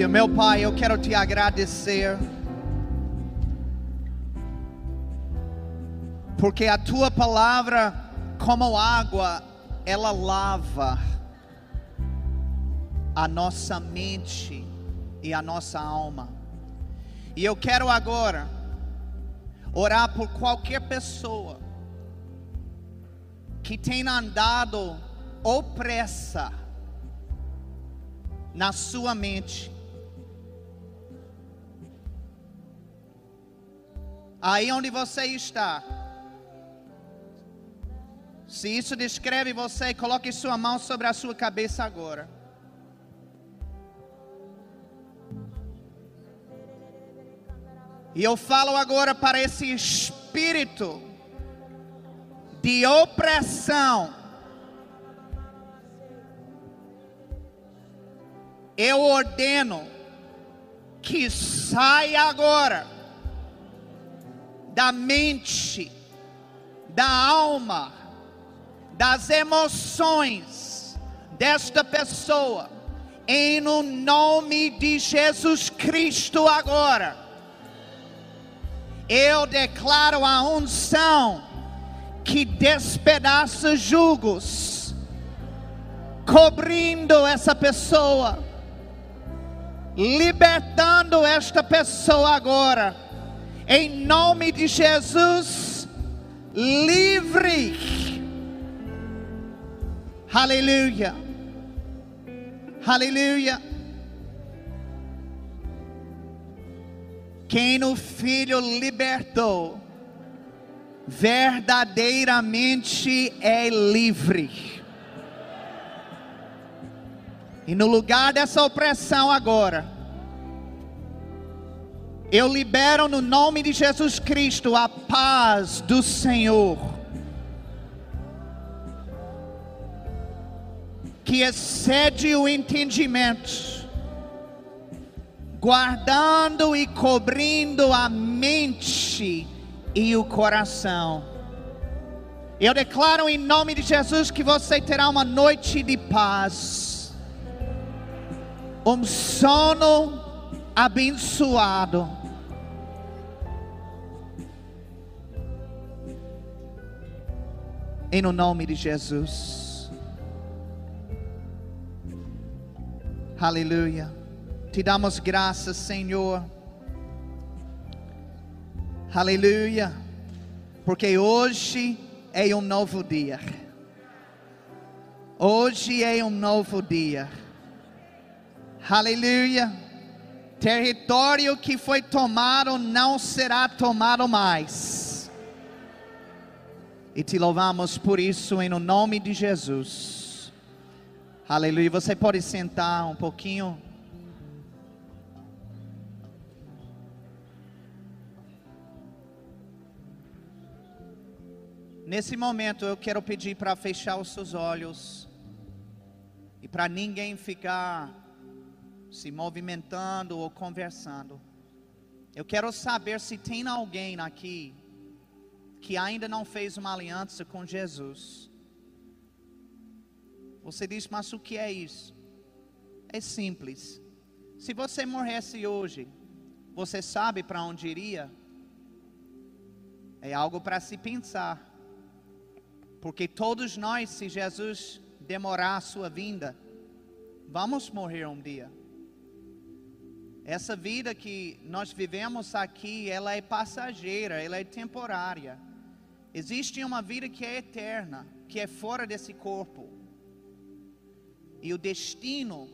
Meu Pai, eu quero te agradecer. Porque a tua palavra, como água, ela lava a nossa mente e a nossa alma. E eu quero agora orar por qualquer pessoa que tenha andado opressa na sua mente. Aí onde você está. Se isso descreve você, coloque sua mão sobre a sua cabeça agora. E eu falo agora para esse espírito de opressão. Eu ordeno que saia agora da mente, da alma, das emoções desta pessoa, em no nome de Jesus Cristo agora. Eu declaro a unção que despedaça julgos, cobrindo essa pessoa, libertando esta pessoa agora, em nome de Jesus, livre. Aleluia. Aleluia. Quem o Filho libertou, verdadeiramente é livre. E no lugar dessa opressão agora, eu libero no nome de Jesus Cristo a paz do Senhor. Que excede o entendimento guardando e cobrindo a mente e o coração. Eu declaro em nome de Jesus que você terá uma noite de paz, um sono abençoado. Em no nome de Jesus. Aleluia. Te damos graças, Senhor. Aleluia. Porque hoje é um novo dia. Hoje é um novo dia. Aleluia. Território que foi tomado não será tomado mais. E te louvamos por isso em nome de Jesus. Aleluia. Você pode sentar um pouquinho. Nesse momento eu quero pedir para fechar os seus olhos e para ninguém ficar se movimentando ou conversando. Eu quero saber se tem alguém aqui que ainda não fez uma aliança com Jesus. Você diz, mas o que é isso? É simples. Se você morresse hoje, você sabe para onde iria? É algo para se pensar. Porque todos nós, se Jesus demorar a sua vinda, vamos morrer um dia. Essa vida que nós vivemos aqui, ela é passageira, ela é temporária. Existe uma vida que é eterna, que é fora desse corpo. E o destino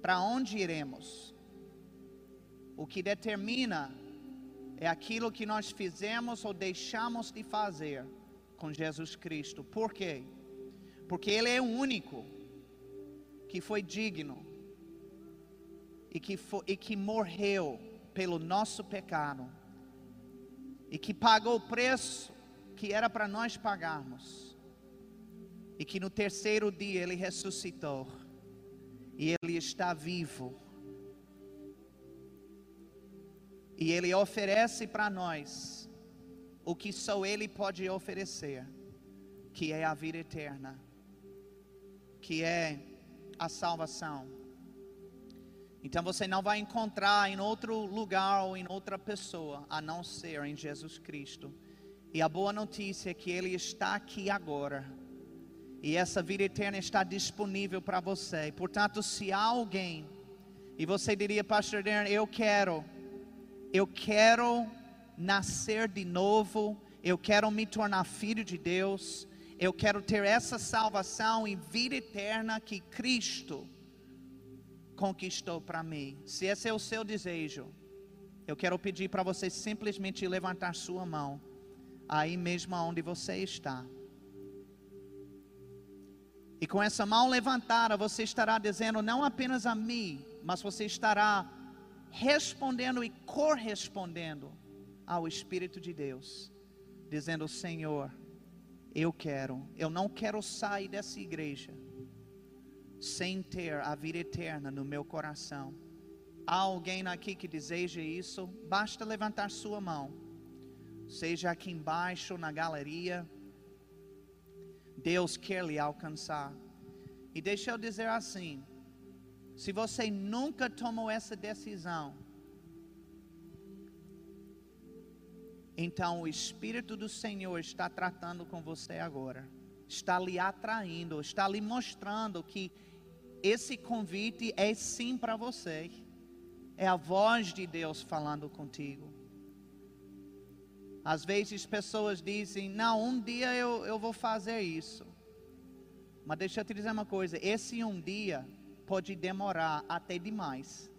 para onde iremos, o que determina é aquilo que nós fizemos ou deixamos de fazer com Jesus Cristo. Por quê? Porque Ele é o único que foi digno e que, foi, e que morreu pelo nosso pecado e que pagou o preço que era para nós pagarmos e que no terceiro dia Ele ressuscitou e Ele está vivo. E Ele oferece para nós o que só Ele pode oferecer, que é a vida eterna, que é a salvação. Então você não vai encontrar em outro lugar ou em outra pessoa a não ser em Jesus Cristo. E a boa notícia é que Ele está aqui agora. E essa vida eterna está disponível para você. Portanto, se há alguém, e você diria, Pastor Darren, eu quero, eu quero nascer de novo, eu quero me tornar filho de Deus, eu quero ter essa salvação e vida eterna que Cristo conquistou para mim. Se esse é o seu desejo, eu quero pedir para você simplesmente levantar sua mão, aí mesmo onde você está. E com essa mão levantada, você estará dizendo não apenas a mim, mas você estará respondendo e correspondendo ao Espírito de Deus, dizendo: Senhor, eu quero, eu não quero sair dessa igreja sem ter a vida eterna no meu coração. Há alguém aqui que deseja isso? Basta levantar sua mão, seja aqui embaixo na galeria. Deus quer lhe alcançar. E deixa eu dizer assim: se você nunca tomou essa decisão, então o Espírito do Senhor está tratando com você agora, está lhe atraindo, está lhe mostrando que esse convite é sim para você. É a voz de Deus falando contigo. Às vezes pessoas dizem: Não, um dia eu, eu vou fazer isso. Mas deixa eu te dizer uma coisa: esse um dia pode demorar até demais.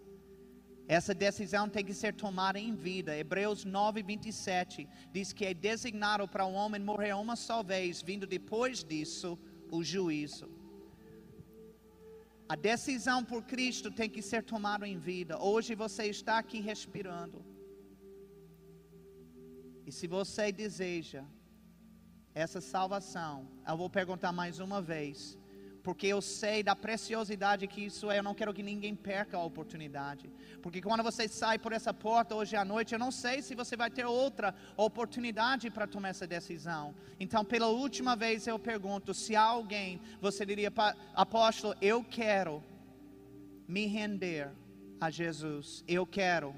Essa decisão tem que ser tomada em vida. Hebreus 9, 27 diz que é designado para o homem morrer uma só vez, vindo depois disso o juízo. A decisão por Cristo tem que ser tomada em vida. Hoje você está aqui respirando. E se você deseja essa salvação, eu vou perguntar mais uma vez porque eu sei da preciosidade que isso é. Eu não quero que ninguém perca a oportunidade. Porque quando você sai por essa porta hoje à noite, eu não sei se você vai ter outra oportunidade para tomar essa decisão. Então, pela última vez, eu pergunto: se alguém, você diria, apóstolo, eu quero me render a Jesus, eu quero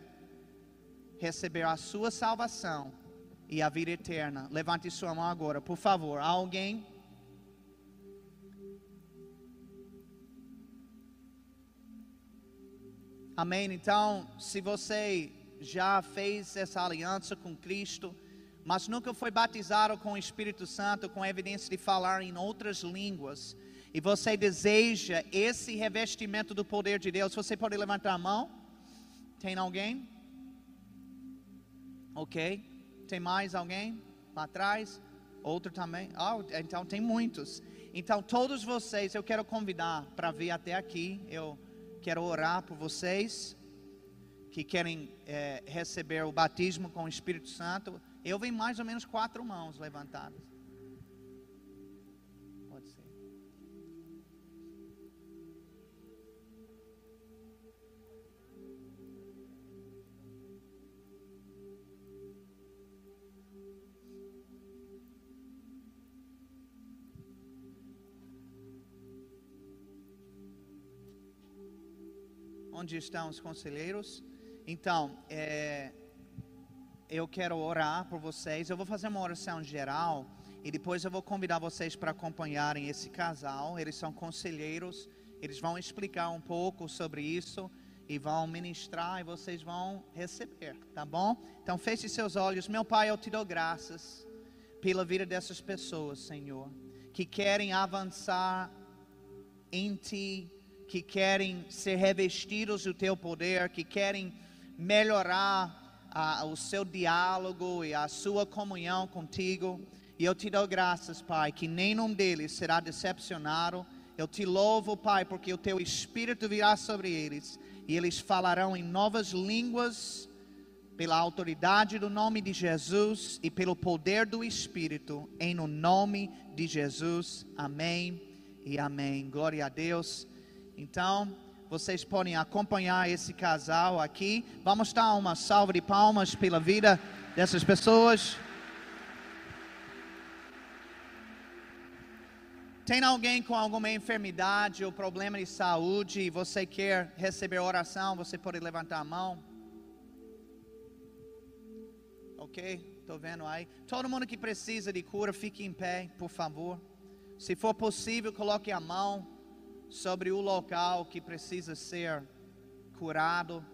receber a sua salvação e a vida eterna. Levante sua mão agora, por favor. Alguém? Amém? Então, se você já fez essa aliança com Cristo, mas nunca foi batizado com o Espírito Santo, com evidência de falar em outras línguas, e você deseja esse revestimento do poder de Deus, você pode levantar a mão? Tem alguém? Ok. Tem mais alguém lá atrás? Outro também? Oh, então tem muitos. Então, todos vocês eu quero convidar para vir até aqui. Eu quero orar por vocês que querem é, receber o batismo com o Espírito Santo. Eu vi mais ou menos quatro mãos levantadas. Onde estão os conselheiros. Então, é, eu quero orar por vocês. Eu vou fazer uma oração geral e depois eu vou convidar vocês para acompanharem esse casal. Eles são conselheiros. Eles vão explicar um pouco sobre isso e vão ministrar e vocês vão receber, tá bom? Então feche seus olhos. Meu Pai, eu te dou graças pela vida dessas pessoas, Senhor, que querem avançar em Ti que querem ser revestidos do teu poder, que querem melhorar ah, o seu diálogo e a sua comunhão contigo. E eu te dou graças, Pai, que nenhum deles será decepcionado. Eu te louvo, Pai, porque o teu Espírito virá sobre eles e eles falarão em novas línguas, pela autoridade do nome de Jesus e pelo poder do Espírito, em o nome de Jesus. Amém e amém. Glória a Deus. Então, vocês podem acompanhar esse casal aqui. Vamos dar uma salva de palmas pela vida dessas pessoas. Tem alguém com alguma enfermidade ou problema de saúde e você quer receber oração? Você pode levantar a mão. Ok? Estou vendo aí. Todo mundo que precisa de cura, fique em pé, por favor. Se for possível, coloque a mão sobre o local que precisa ser curado.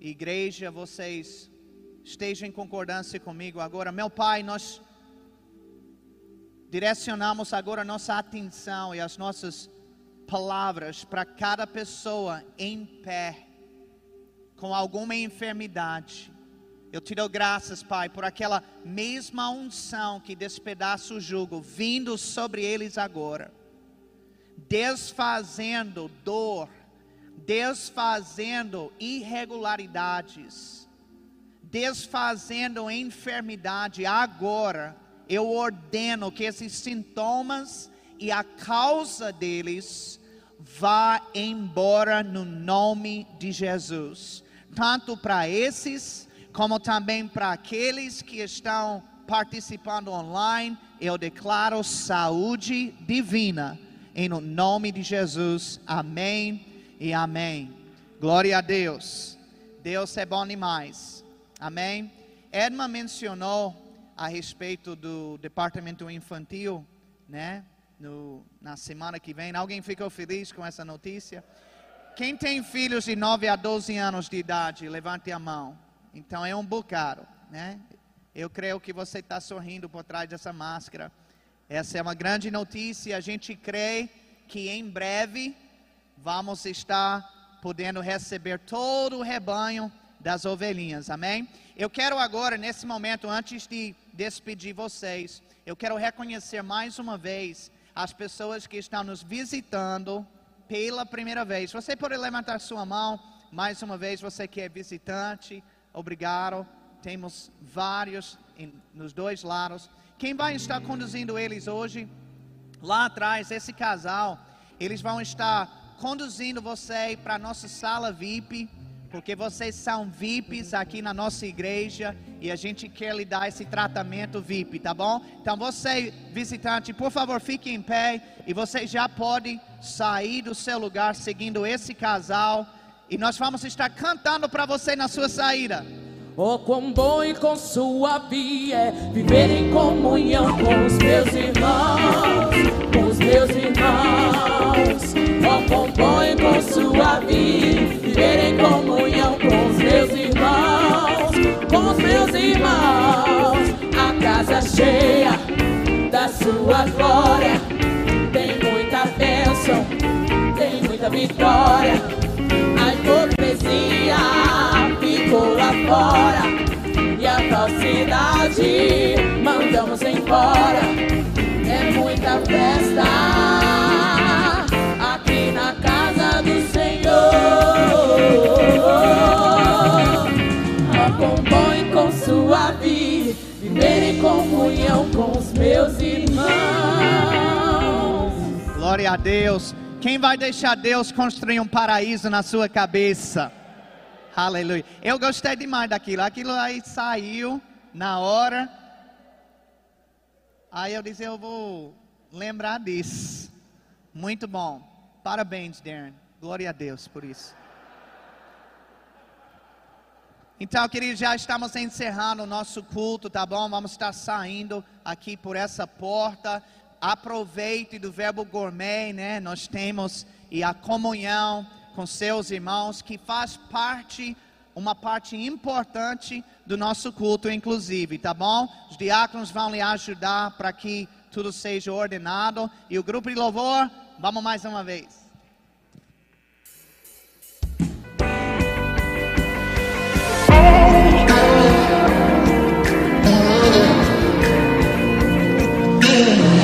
Igreja, vocês estejam em concordância comigo agora. Meu Pai, nós direcionamos agora nossa atenção e as nossas palavras para cada pessoa em pé com alguma enfermidade. Eu te dou graças, Pai, por aquela mesma unção que despedaça o jugo vindo sobre eles agora, desfazendo dor, desfazendo irregularidades, desfazendo enfermidade agora eu ordeno que esses sintomas e a causa deles vá embora no nome de Jesus. Tanto para esses, como também para aqueles que estão participando online, eu declaro saúde divina em nome de Jesus. Amém e amém. Glória a Deus. Deus é bom demais. Amém. Edma mencionou a respeito do departamento infantil, né? No, na semana que vem. Alguém ficou feliz com essa notícia? Quem tem filhos de 9 a 12 anos de idade, levante a mão. Então é um bocado, né? Eu creio que você está sorrindo por trás dessa máscara. Essa é uma grande notícia. A gente crê que em breve vamos estar podendo receber todo o rebanho das ovelhinhas. Amém? Eu quero agora, nesse momento, antes de despedir vocês, eu quero reconhecer mais uma vez as pessoas que estão nos visitando pela primeira vez. Você pode levantar sua mão mais uma vez, você que é visitante. Obrigado. Temos vários nos dois lados. Quem vai estar conduzindo eles hoje? Lá atrás, esse casal, eles vão estar conduzindo você para a nossa sala VIP porque vocês são VIPs aqui na nossa igreja e a gente quer lhe dar esse tratamento VIP, tá bom? Então você, visitante, por favor, fique em pé e você já pode sair do seu lugar seguindo esse casal e nós vamos estar cantando para você na sua saída. Oh, quão bom e com suave é viver em comunhão com os meus irmãos, com os meus irmãos. Oh, quão bom e com suave viver em comunhão com os meus irmãos, com os meus irmãos. A casa cheia da sua glória, tem muita bênção, tem muita vitória. Ficou lá fora e a falsidade mandamos embora. É muita festa aqui na casa do Senhor. Acompanhe com suave viver em comunhão com os meus irmãos. Glória a Deus. Quem vai deixar Deus construir um paraíso na sua cabeça? Aleluia. Eu gostei demais daquilo. Aquilo aí saiu na hora. Aí eu disse, eu vou lembrar disso. Muito bom. Parabéns, Darren. Glória a Deus por isso. Então, queridos, já estamos encerrando o nosso culto, tá bom? Vamos estar saindo aqui por essa porta aproveite do verbo gourmet, né? Nós temos e a comunhão com seus irmãos, que faz parte, uma parte importante do nosso culto, inclusive, tá bom? Os diáconos vão lhe ajudar para que tudo seja ordenado. E o grupo de louvor, vamos mais uma vez. Yeah.